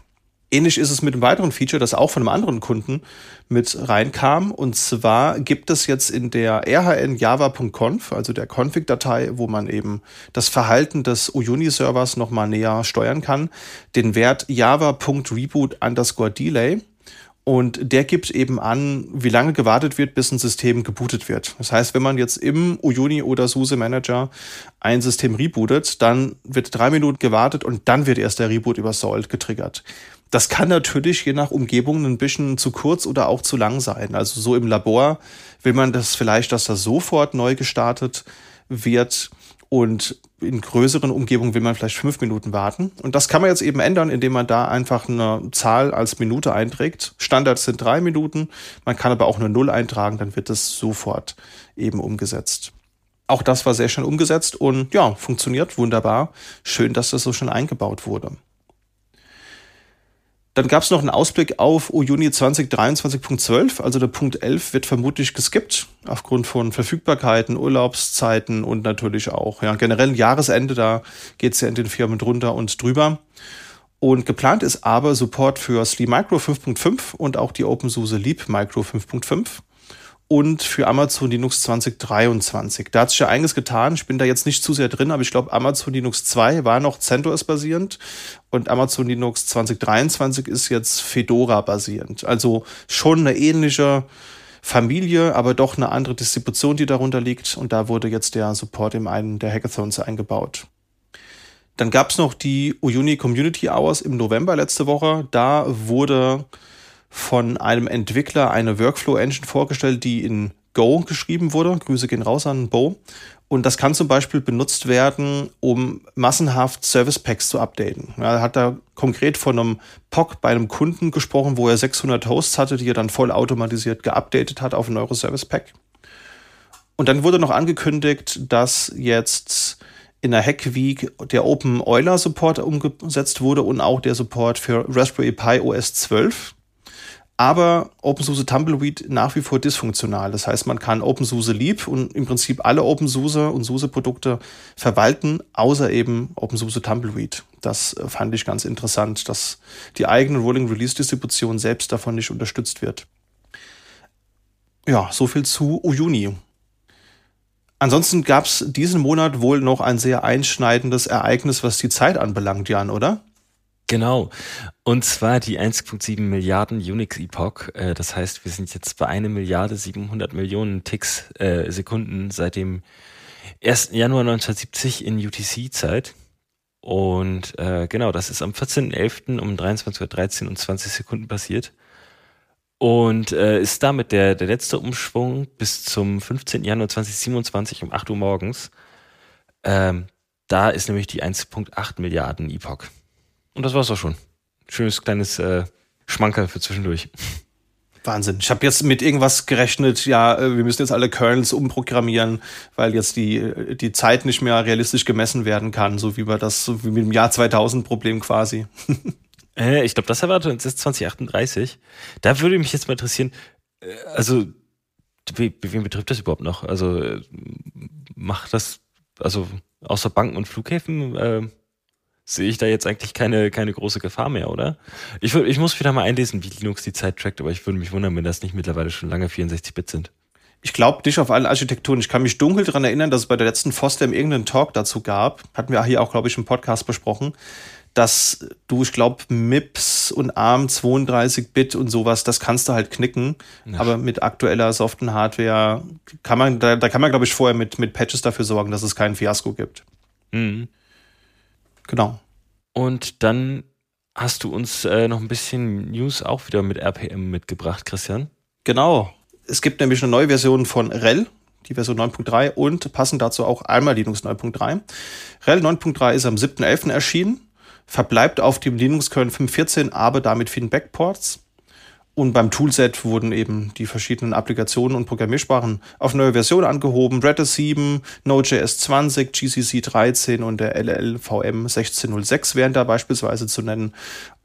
Ähnlich ist es mit einem weiteren Feature, das auch von einem anderen Kunden mit reinkam. Und zwar gibt es jetzt in der rhnjava.conf, also der Config-Datei, wo man eben das Verhalten des Uyuni-Servers nochmal näher steuern kann, den Wert java.reboot underscore delay. Und der gibt eben an, wie lange gewartet wird, bis ein System gebootet wird. Das heißt, wenn man jetzt im Uyuni oder SUSE Manager ein System rebootet, dann wird drei Minuten gewartet und dann wird erst der Reboot über Salt getriggert. Das kann natürlich je nach Umgebung ein bisschen zu kurz oder auch zu lang sein. Also so im Labor will man das vielleicht, dass das sofort neu gestartet wird und in größeren Umgebungen will man vielleicht fünf Minuten warten. Und das kann man jetzt eben ändern, indem man da einfach eine Zahl als Minute einträgt. Standards sind drei Minuten. Man kann aber auch eine Null eintragen, dann wird das sofort eben umgesetzt. Auch das war sehr schnell umgesetzt und ja, funktioniert wunderbar. Schön, dass das so schnell eingebaut wurde. Dann gab es noch einen Ausblick auf Juni 2023.12, also der Punkt 11 wird vermutlich geskippt, aufgrund von Verfügbarkeiten, Urlaubszeiten und natürlich auch ja, generell Jahresende, da geht es ja in den Firmen drunter und drüber. Und geplant ist aber Support für SLI Micro 5.5 und auch die OpenSUSE Leap Micro 5.5 und für Amazon Linux 2023. Da hat sich ja einiges getan. Ich bin da jetzt nicht zu sehr drin, aber ich glaube, Amazon Linux 2 war noch CentOS basierend und Amazon Linux 2023 ist jetzt Fedora basierend. Also schon eine ähnliche Familie, aber doch eine andere Distribution, die darunter liegt. Und da wurde jetzt der Support in einen der Hackathons eingebaut. Dann gab es noch die Uyuni Community Hours im November letzte Woche. Da wurde von einem Entwickler eine Workflow-Engine vorgestellt, die in Go geschrieben wurde. Grüße gehen raus an Bo. Und das kann zum Beispiel benutzt werden, um massenhaft Service Packs zu updaten. Er hat da konkret von einem POC bei einem Kunden gesprochen, wo er 600 Hosts hatte, die er dann voll automatisiert geupdatet hat auf ein neues Service Pack. Und dann wurde noch angekündigt, dass jetzt in der Hack Week der Open Euler Support umgesetzt wurde und auch der Support für Raspberry Pi OS 12 aber OpenSUSE Tumbleweed nach wie vor dysfunktional. Das heißt, man kann OpenSUSE Leap und im Prinzip alle OpenSUSE und SUSE-Produkte verwalten, außer eben OpenSUSE Tumbleweed. Das äh, fand ich ganz interessant, dass die eigene Rolling Release Distribution selbst davon nicht unterstützt wird. Ja, so viel zu Uyuni. Ansonsten gab es diesen Monat wohl noch ein sehr einschneidendes Ereignis, was die Zeit anbelangt, Jan, oder? Genau. Und zwar die 1,7 Milliarden Unix-Epoch. Äh, das heißt, wir sind jetzt bei 1 Milliarde 700 Millionen Ticks äh, Sekunden seit dem 1. Januar 1970 in UTC-Zeit. Und äh, genau, das ist am 14.11. um 23.13 Uhr und 20 Sekunden passiert. Und äh, ist damit der, der letzte Umschwung bis zum 15. Januar 2027 um 8 Uhr morgens. Ähm, da ist nämlich die 1,8 Milliarden Epoch. Und das war's auch schon. Schönes kleines äh, Schmankerl für zwischendurch. Wahnsinn. Ich habe jetzt mit irgendwas gerechnet, ja, äh, wir müssen jetzt alle Kernels umprogrammieren, weil jetzt die, äh, die Zeit nicht mehr realistisch gemessen werden kann, so wie wir das, so wie mit dem Jahr 2000 Problem quasi. äh, ich glaube, das erwartet uns jetzt 2038. Da würde mich jetzt mal interessieren, äh, also, wie, wen betrifft das überhaupt noch? Also, macht das, also, außer Banken und Flughäfen, äh, sehe ich da jetzt eigentlich keine, keine große Gefahr mehr, oder? Ich, ich muss wieder mal einlesen, wie Linux die Zeit trackt, aber ich würde mich wundern, wenn das nicht mittlerweile schon lange 64-Bit sind. Ich glaube nicht auf alle Architekturen. Ich kann mich dunkel daran erinnern, dass es bei der letzten FOSDEM irgendeinen Talk dazu gab. Hatten wir hier auch, glaube ich, im Podcast besprochen, dass du, ich glaube, MIPS und ARM 32-Bit und sowas, das kannst du halt knicken. Ja. Aber mit aktueller soften Hardware kann man, da, da kann man, glaube ich, vorher mit, mit Patches dafür sorgen, dass es keinen Fiasko gibt. Mhm. Genau. Und dann hast du uns äh, noch ein bisschen News auch wieder mit RPM mitgebracht, Christian. Genau. Es gibt nämlich eine neue Version von RHEL, die Version 9.3 und passend dazu auch einmal Linux 9.3. RHEL 9.3 ist am 7.11. erschienen, verbleibt auf dem Linux-Kernel 5.14, aber damit vielen Backports. Und beim Toolset wurden eben die verschiedenen Applikationen und Programmiersprachen auf neue Versionen angehoben. Redis 7, Node.js 20, GCC 13 und der LLVM 1606 wären da beispielsweise zu nennen.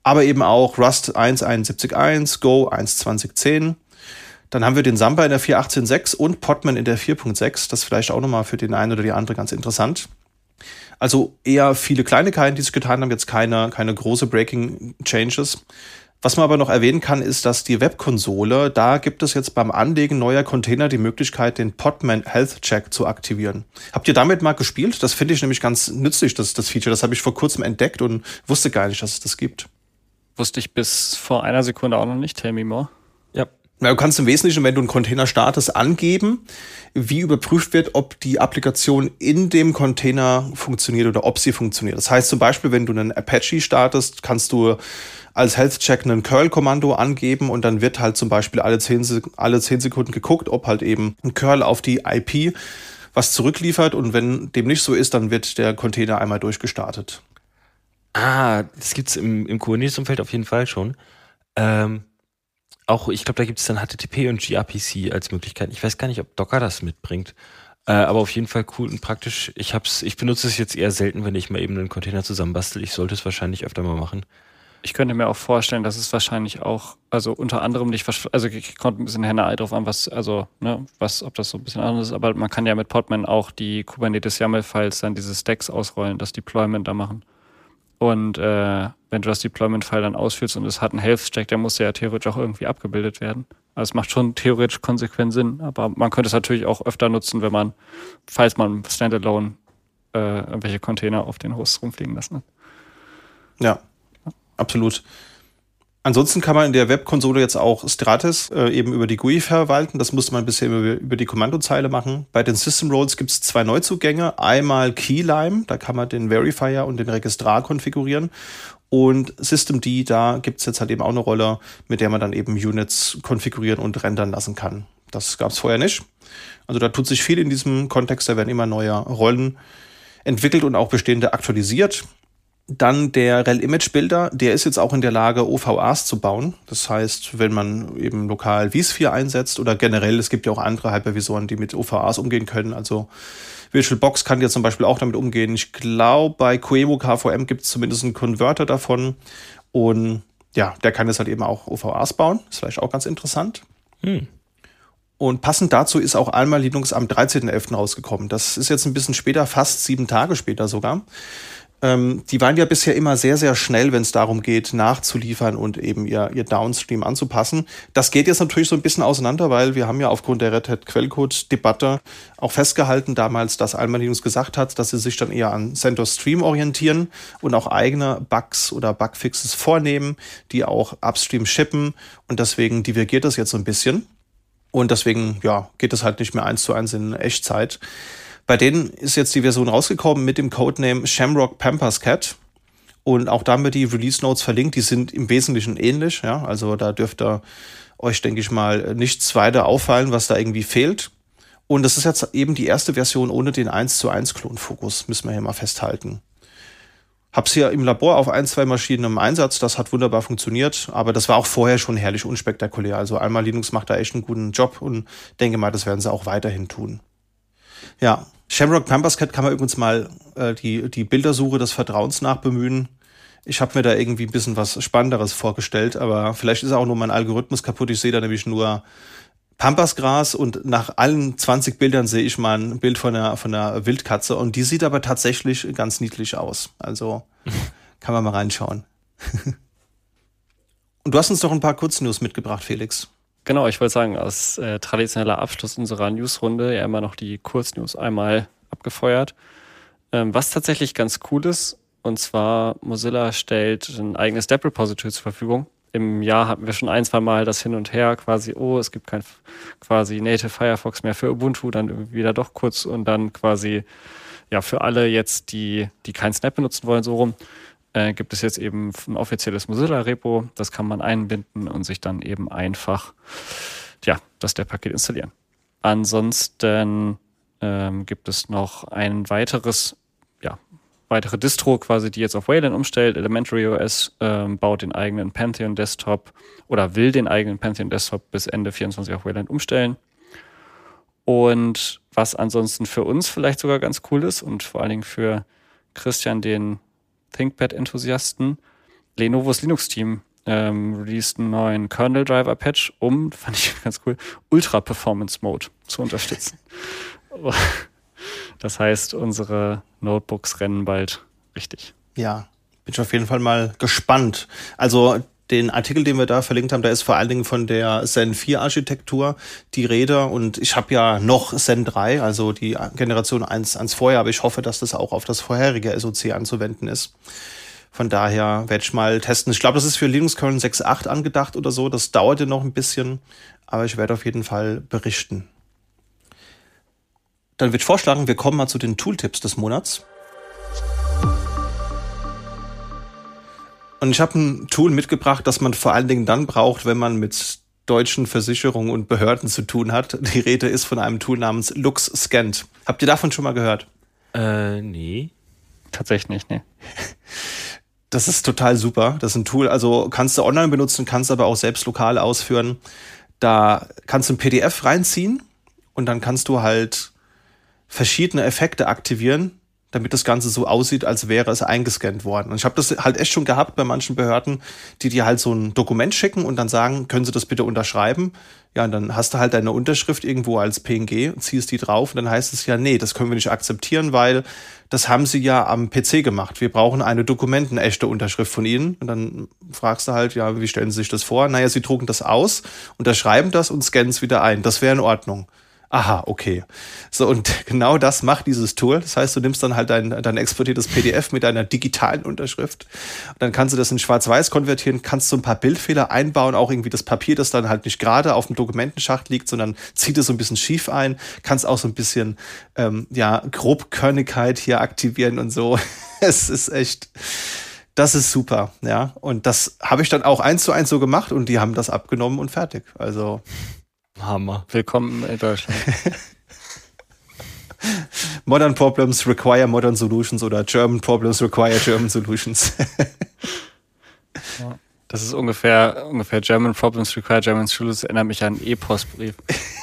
Aber eben auch Rust 1.71.1, Go 1.20.10. Dann haben wir den Samba in der 4.18.6 und Podman in der 4.6. Das ist vielleicht auch nochmal für den einen oder die andere ganz interessant. Also eher viele Kleinigkeiten, die sich getan haben, jetzt keine, keine große Breaking Changes. Was man aber noch erwähnen kann, ist, dass die Webkonsole, da gibt es jetzt beim Anlegen neuer Container die Möglichkeit, den Podman Health Check zu aktivieren. Habt ihr damit mal gespielt? Das finde ich nämlich ganz nützlich, das, das Feature. Das habe ich vor kurzem entdeckt und wusste gar nicht, dass es das gibt. Wusste ich bis vor einer Sekunde auch noch nicht. Tell me more. Ja. Na, du kannst im Wesentlichen, wenn du einen Container startest, angeben, wie überprüft wird, ob die Applikation in dem Container funktioniert oder ob sie funktioniert. Das heißt zum Beispiel, wenn du einen Apache startest, kannst du als Health Check ein Curl-Kommando angeben und dann wird halt zum Beispiel alle zehn, alle zehn Sekunden geguckt, ob halt eben ein Curl auf die IP was zurückliefert und wenn dem nicht so ist, dann wird der Container einmal durchgestartet. Ah, das gibt's im, im Kubernetes-Umfeld auf jeden Fall schon. Ähm, auch, ich glaube, da gibt es dann HTTP und gRPC als Möglichkeit. Ich weiß gar nicht, ob Docker das mitbringt. Äh, aber auf jeden Fall cool und praktisch. Ich hab's, ich benutze es jetzt eher selten, wenn ich mal eben einen Container zusammenbastel. Ich sollte es wahrscheinlich öfter mal machen ich könnte mir auch vorstellen, dass es wahrscheinlich auch, also unter anderem nicht, also ich konnte ein bisschen Henne drauf an, was, also, ne, was, ob das so ein bisschen anders ist, aber man kann ja mit Podman auch die Kubernetes YAML-Files dann diese Stacks ausrollen, das Deployment da machen. Und äh, wenn du das Deployment-File dann ausführst und es hat einen Health-Check, der muss ja theoretisch auch irgendwie abgebildet werden. Also es macht schon theoretisch konsequent Sinn, aber man könnte es natürlich auch öfter nutzen, wenn man, falls man Standalone äh, irgendwelche Container auf den Hosts rumfliegen lassen hat. Ja, absolut. Ansonsten kann man in der Webkonsole jetzt auch Stratis äh, eben über die GUI verwalten. Das musste man bisher über, über die Kommandozeile machen. Bei den System Roles gibt es zwei Neuzugänge. Einmal Keylime, da kann man den Verifier und den Registrar konfigurieren. Und Systemd, da gibt es jetzt halt eben auch eine Rolle, mit der man dann eben Units konfigurieren und rendern lassen kann. Das gab es vorher nicht. Also da tut sich viel in diesem Kontext. Da werden immer neue Rollen entwickelt und auch bestehende aktualisiert. Dann der Rel Image Builder, der ist jetzt auch in der Lage, OVAs zu bauen. Das heißt, wenn man eben lokal vSphere einsetzt oder generell, es gibt ja auch andere Hypervisoren, die mit OVAs umgehen können. Also VirtualBox kann ja zum Beispiel auch damit umgehen. Ich glaube, bei Coevo KVM gibt es zumindest einen Konverter davon. Und ja, der kann jetzt halt eben auch OVAs bauen. Ist vielleicht auch ganz interessant. Hm. Und passend dazu ist auch einmal Linux am 13.11. rausgekommen. Das ist jetzt ein bisschen später, fast sieben Tage später sogar ähm, die waren ja bisher immer sehr, sehr schnell, wenn es darum geht, nachzuliefern und eben ihr, ihr Downstream anzupassen. Das geht jetzt natürlich so ein bisschen auseinander, weil wir haben ja aufgrund der Red Hat Quellcode-Debatte auch festgehalten damals, dass Alma Linux gesagt hat, dass sie sich dann eher an CentOS Stream orientieren und auch eigene Bugs oder Bugfixes vornehmen, die auch upstream shippen und deswegen divergiert das jetzt so ein bisschen. Und deswegen, ja, geht es halt nicht mehr eins zu eins in Echtzeit. Bei denen ist jetzt die Version rausgekommen mit dem Codename Shamrock Pampers Cat. Und auch da haben wir die Release Notes verlinkt. Die sind im Wesentlichen ähnlich. Ja? Also da dürfte euch, denke ich mal, nichts weiter auffallen, was da irgendwie fehlt. Und das ist jetzt eben die erste Version ohne den 1 zu 1 Klonfokus, müssen wir hier mal festhalten. Hab's hier im Labor auf ein, zwei Maschinen im Einsatz, das hat wunderbar funktioniert, aber das war auch vorher schon herrlich unspektakulär. Also einmal Linux macht da echt einen guten Job und denke mal, das werden sie auch weiterhin tun. Ja, Shamrock Pampers Cat kann man übrigens mal äh, die, die Bildersuche des Vertrauens nachbemühen. Ich habe mir da irgendwie ein bisschen was Spannenderes vorgestellt, aber vielleicht ist auch nur mein Algorithmus kaputt. Ich sehe da nämlich nur Pampasgras und nach allen 20 Bildern sehe ich mal ein Bild von einer, von einer Wildkatze und die sieht aber tatsächlich ganz niedlich aus. Also kann man mal reinschauen. Und du hast uns doch ein paar Kurznews mitgebracht, Felix. Genau, ich wollte sagen, als äh, traditioneller Abschluss unserer Newsrunde ja immer noch die Kurznews einmal abgefeuert. Ähm, was tatsächlich ganz cool ist, und zwar Mozilla stellt ein eigenes Step Repository zur Verfügung. Im Jahr hatten wir schon ein, zwei Mal das hin und her, quasi, oh, es gibt kein quasi Native Firefox mehr für Ubuntu, dann wieder doch kurz und dann quasi ja für alle jetzt, die, die kein Snap benutzen wollen, so rum äh, gibt es jetzt eben ein offizielles Mozilla-Repo. Das kann man einbinden und sich dann eben einfach ja, das der Paket installieren. Ansonsten ähm, gibt es noch ein weiteres, ja, weitere Distro quasi, die jetzt auf Wayland umstellt. Elementary OS ähm, baut den eigenen Pantheon Desktop oder will den eigenen Pantheon Desktop bis Ende 24 auf Wayland umstellen. Und was ansonsten für uns vielleicht sogar ganz cool ist und vor allen Dingen für Christian, den ThinkPad-Enthusiasten. Lenovo's Linux-Team ähm, released einen neuen Kernel-Driver-Patch, um, fand ich ganz cool, Ultra-Performance-Mode zu unterstützen. das heißt, unsere Notebooks rennen bald richtig. Ja, bin ich auf jeden Fall mal gespannt. Also den Artikel, den wir da verlinkt haben, da ist vor allen Dingen von der Zen 4 Architektur die Rede und ich habe ja noch Zen 3, also die Generation 1 ans vorher, aber ich hoffe, dass das auch auf das vorherige SOC anzuwenden ist. Von daher werde ich mal testen. Ich glaube, das ist für Linux Kernel 6.8 angedacht oder so. Das dauerte noch ein bisschen, aber ich werde auf jeden Fall berichten. Dann würde ich vorschlagen, wir kommen mal zu den Tooltips des Monats. Und ich habe ein Tool mitgebracht, das man vor allen Dingen dann braucht, wenn man mit deutschen Versicherungen und Behörden zu tun hat. Die Rede ist von einem Tool namens LuxScant. Habt ihr davon schon mal gehört? Äh, nee. Tatsächlich nicht, nee. Das ist total super. Das ist ein Tool, also kannst du online benutzen, kannst aber auch selbst lokal ausführen. Da kannst du ein PDF reinziehen und dann kannst du halt verschiedene Effekte aktivieren, damit das Ganze so aussieht, als wäre es eingescannt worden. Und ich habe das halt echt schon gehabt bei manchen Behörden, die dir halt so ein Dokument schicken und dann sagen, können Sie das bitte unterschreiben? Ja, und dann hast du halt deine Unterschrift irgendwo als PNG, ziehst die drauf und dann heißt es ja, nee, das können wir nicht akzeptieren, weil das haben Sie ja am PC gemacht. Wir brauchen eine dokumentenechte Unterschrift von Ihnen. Und dann fragst du halt, ja, wie stellen Sie sich das vor? Naja, Sie drucken das aus, unterschreiben das und scannen es wieder ein. Das wäre in Ordnung aha, okay. So, und genau das macht dieses Tool. Das heißt, du nimmst dann halt dein, dein exportiertes PDF mit deiner digitalen Unterschrift. Und dann kannst du das in Schwarz-Weiß konvertieren, kannst so ein paar Bildfehler einbauen, auch irgendwie das Papier, das dann halt nicht gerade auf dem Dokumentenschacht liegt, sondern zieht es so ein bisschen schief ein, kannst auch so ein bisschen, ähm, ja, Grobkörnigkeit hier aktivieren und so. es ist echt, das ist super, ja. Und das habe ich dann auch eins zu eins so gemacht und die haben das abgenommen und fertig. Also Hammer. Willkommen in Deutschland. modern Problems require modern solutions oder German Problems require German solutions. Das ist ungefähr, ungefähr German Problems require German solutions, erinnert mich an einen E-Postbrief.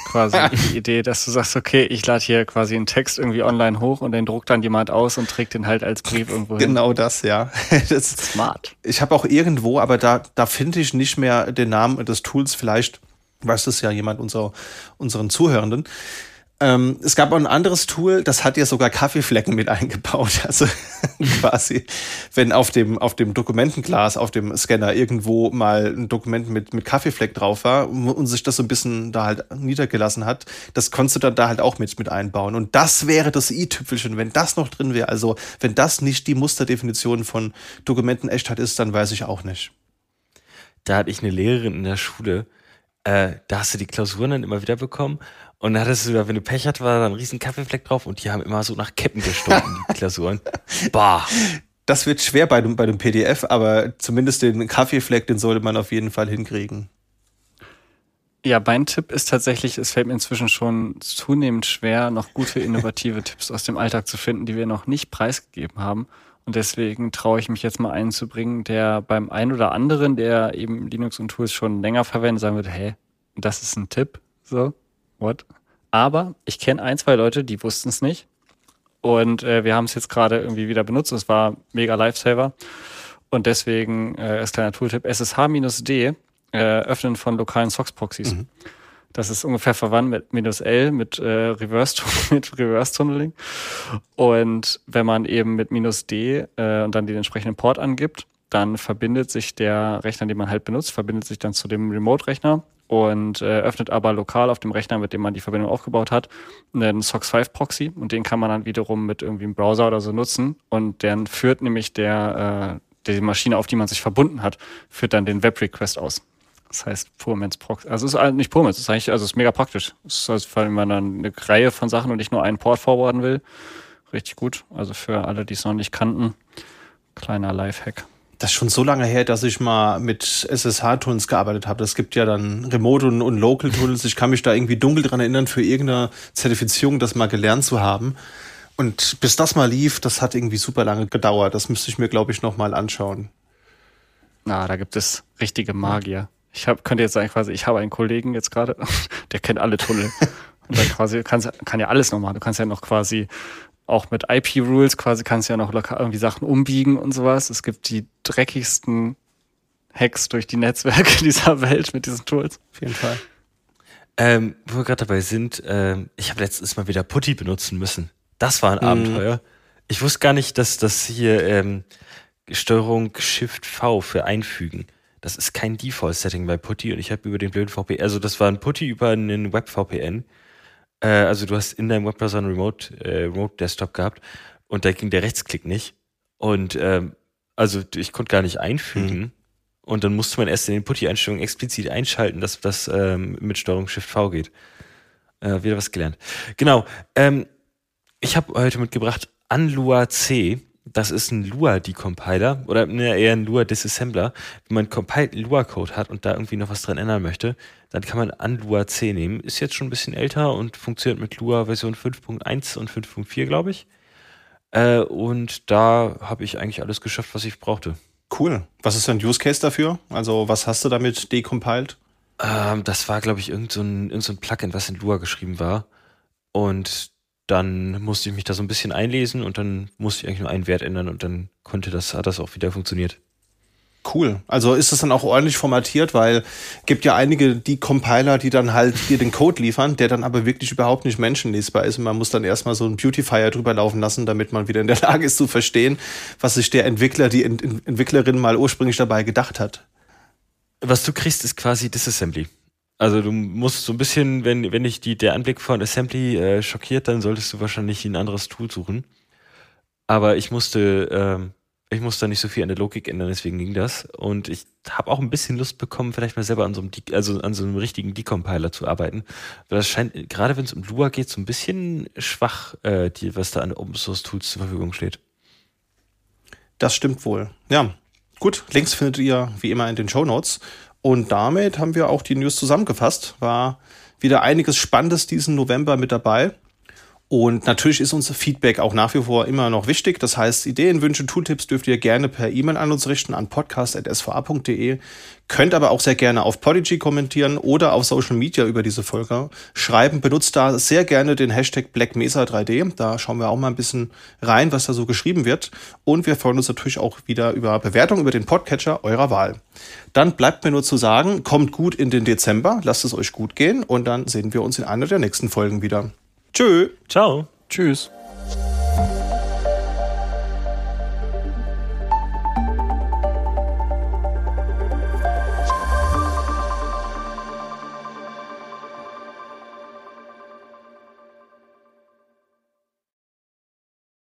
Quasi die Idee, dass du sagst, okay, ich lade hier quasi einen Text irgendwie online hoch und den druckt dann jemand aus und trägt den halt als Brief irgendwo hin. Genau das, ja. Das, Smart. Ich habe auch irgendwo, aber da, da finde ich nicht mehr den Namen des Tools vielleicht weiß das ja jemand unserer, unseren Zuhörenden. Ähm, es gab auch ein anderes Tool, das hat ja sogar Kaffeeflecken mit eingebaut. Also quasi, wenn auf dem, auf dem Dokumentenglas, auf dem Scanner irgendwo mal ein Dokument mit, mit Kaffeefleck drauf war und sich das so ein bisschen da halt niedergelassen hat, das konntest du dann da halt auch mit, mit einbauen. Und das wäre das i-Tüpfelchen, wenn das noch drin wäre. Also wenn das nicht die Musterdefinition von Dokumentenechtheit ist, dann weiß ich auch nicht. Da hatte ich eine Lehrerin in der Schule, äh, da hast du die Klausuren dann immer wieder bekommen und dann hattest du, wenn du Pech hattest, war da ein riesen Kaffeefleck drauf und die haben immer so nach Keppen gestunken, die Klausuren. Bah. Das wird schwer bei dem, bei dem PDF, aber zumindest den Kaffeefleck, den sollte man auf jeden Fall hinkriegen. Ja, mein Tipp ist tatsächlich, es fällt mir inzwischen schon zunehmend schwer, noch gute innovative Tipps aus dem Alltag zu finden, die wir noch nicht preisgegeben haben. Und deswegen traue ich mich jetzt mal einzubringen, der beim einen oder anderen, der eben Linux und Tools schon länger verwendet, sagen würde, hey, das ist ein Tipp. So, what? Aber ich kenne ein, zwei Leute, die wussten es nicht. Und äh, wir haben es jetzt gerade irgendwie wieder benutzt. Es war mega Lifesaver. Und deswegen äh, als kleiner Tooltip SSH-D äh, öffnen von lokalen SOX-Proxys. Mhm. Das ist ungefähr verwandt mit minus L, mit, äh, Reverse, mit Reverse Tunneling. Und wenn man eben mit minus D äh, und dann den entsprechenden Port angibt, dann verbindet sich der Rechner, den man halt benutzt, verbindet sich dann zu dem Remote-Rechner und äh, öffnet aber lokal auf dem Rechner, mit dem man die Verbindung aufgebaut hat, einen SOX5-Proxy und den kann man dann wiederum mit irgendwie einem Browser oder so nutzen und dann führt nämlich der, äh, die Maschine, auf die man sich verbunden hat, führt dann den Web-Request aus. Das heißt Purmans Proxy. Also es ist nicht Purmans, es ist eigentlich, also es ist mega praktisch. Es ist also, vor allem, wenn man dann eine Reihe von Sachen und nicht nur einen Port forwarden will. Richtig gut. Also für alle, die es noch nicht kannten, kleiner Lifehack. Das ist schon so lange her, dass ich mal mit SSH-Tunnels gearbeitet habe. Es gibt ja dann Remote- und, und Local-Tunnels. Ich kann mich da irgendwie dunkel dran erinnern, für irgendeine Zertifizierung das mal gelernt zu haben. Und bis das mal lief, das hat irgendwie super lange gedauert. Das müsste ich mir, glaube ich, noch mal anschauen. Na, da gibt es richtige Magier. Ich hab, könnte jetzt sagen, quasi, ich habe einen Kollegen jetzt gerade, der kennt alle Tunnel. Und dann quasi kannst, kann ja alles noch machen. Du kannst ja noch quasi auch mit IP-Rules quasi kannst ja noch lokal irgendwie Sachen umbiegen und sowas. Es gibt die dreckigsten Hacks durch die Netzwerke dieser Welt mit diesen Tools. Auf jeden Fall. Ähm, wo wir gerade dabei sind, ähm, ich habe letztens mal wieder Putty benutzen müssen. Das war ein mhm. Abenteuer. Ich wusste gar nicht, dass das hier ähm, Steuerung Shift V für einfügen. Das ist kein Default-Setting bei Putty und ich habe über den blöden VPN, also das war ein Putty über einen Web-VPN äh, also du hast in deinem Webbrowser einen Remote, äh, Remote Desktop gehabt und da ging der Rechtsklick nicht. Und ähm, also ich konnte gar nicht einfügen. Mhm. Und dann musste man erst in den Putty-Einstellungen explizit einschalten, dass das ähm, mit Steuerung Shift V geht. Äh, wieder was gelernt. Genau. Ähm, ich habe heute mitgebracht Anlua C. Das ist ein Lua-Decompiler oder ne, eher ein Lua-Disassembler. Wenn man compiled Lua-Code hat und da irgendwie noch was dran ändern möchte, dann kann man an Lua C nehmen. Ist jetzt schon ein bisschen älter und funktioniert mit Lua Version 5.1 und 5.4, glaube ich. Äh, und da habe ich eigentlich alles geschafft, was ich brauchte. Cool. Was ist dein Use Case dafür? Also, was hast du damit decompiled? Ähm, das war, glaube ich, irgendein so irgend so ein Plugin, was in Lua geschrieben war. Und dann musste ich mich da so ein bisschen einlesen und dann musste ich eigentlich nur einen Wert ändern und dann konnte das, hat das auch wieder funktioniert. Cool. Also ist das dann auch ordentlich formatiert, weil gibt ja einige die Compiler, die dann halt dir den Code liefern, der dann aber wirklich überhaupt nicht menschenlesbar ist und man muss dann erstmal so einen Beautifier drüber laufen lassen, damit man wieder in der Lage ist zu verstehen, was sich der Entwickler, die Ent Entwicklerin mal ursprünglich dabei gedacht hat. Was du kriegst, ist quasi Disassembly. Also du musst so ein bisschen, wenn, wenn dich die, der Anblick von Assembly äh, schockiert, dann solltest du wahrscheinlich ein anderes Tool suchen. Aber ich musste, ähm, ich musste da nicht so viel an der Logik ändern, deswegen ging das. Und ich habe auch ein bisschen Lust bekommen, vielleicht mal selber an so einem, De also an so einem richtigen Decompiler zu arbeiten. Weil das scheint, gerade wenn es um Lua geht, so ein bisschen schwach, äh, die, was da an Open Source Tools zur Verfügung steht. Das stimmt wohl. Ja. Gut, Links findet ihr wie immer in den Show Notes. Und damit haben wir auch die News zusammengefasst. War wieder einiges Spannendes diesen November mit dabei. Und natürlich ist unser Feedback auch nach wie vor immer noch wichtig. Das heißt, Ideen, Wünsche, Tooltips dürft ihr gerne per E-Mail an uns richten an podcast.sva.de. Könnt aber auch sehr gerne auf Podigy kommentieren oder auf Social Media über diese Folge schreiben. Benutzt da sehr gerne den Hashtag BlackMesa3D. Da schauen wir auch mal ein bisschen rein, was da so geschrieben wird. Und wir freuen uns natürlich auch wieder über Bewertungen über den Podcatcher eurer Wahl. Dann bleibt mir nur zu sagen, kommt gut in den Dezember, lasst es euch gut gehen und dann sehen wir uns in einer der nächsten Folgen wieder. Tschö. Ciao. Tschüss.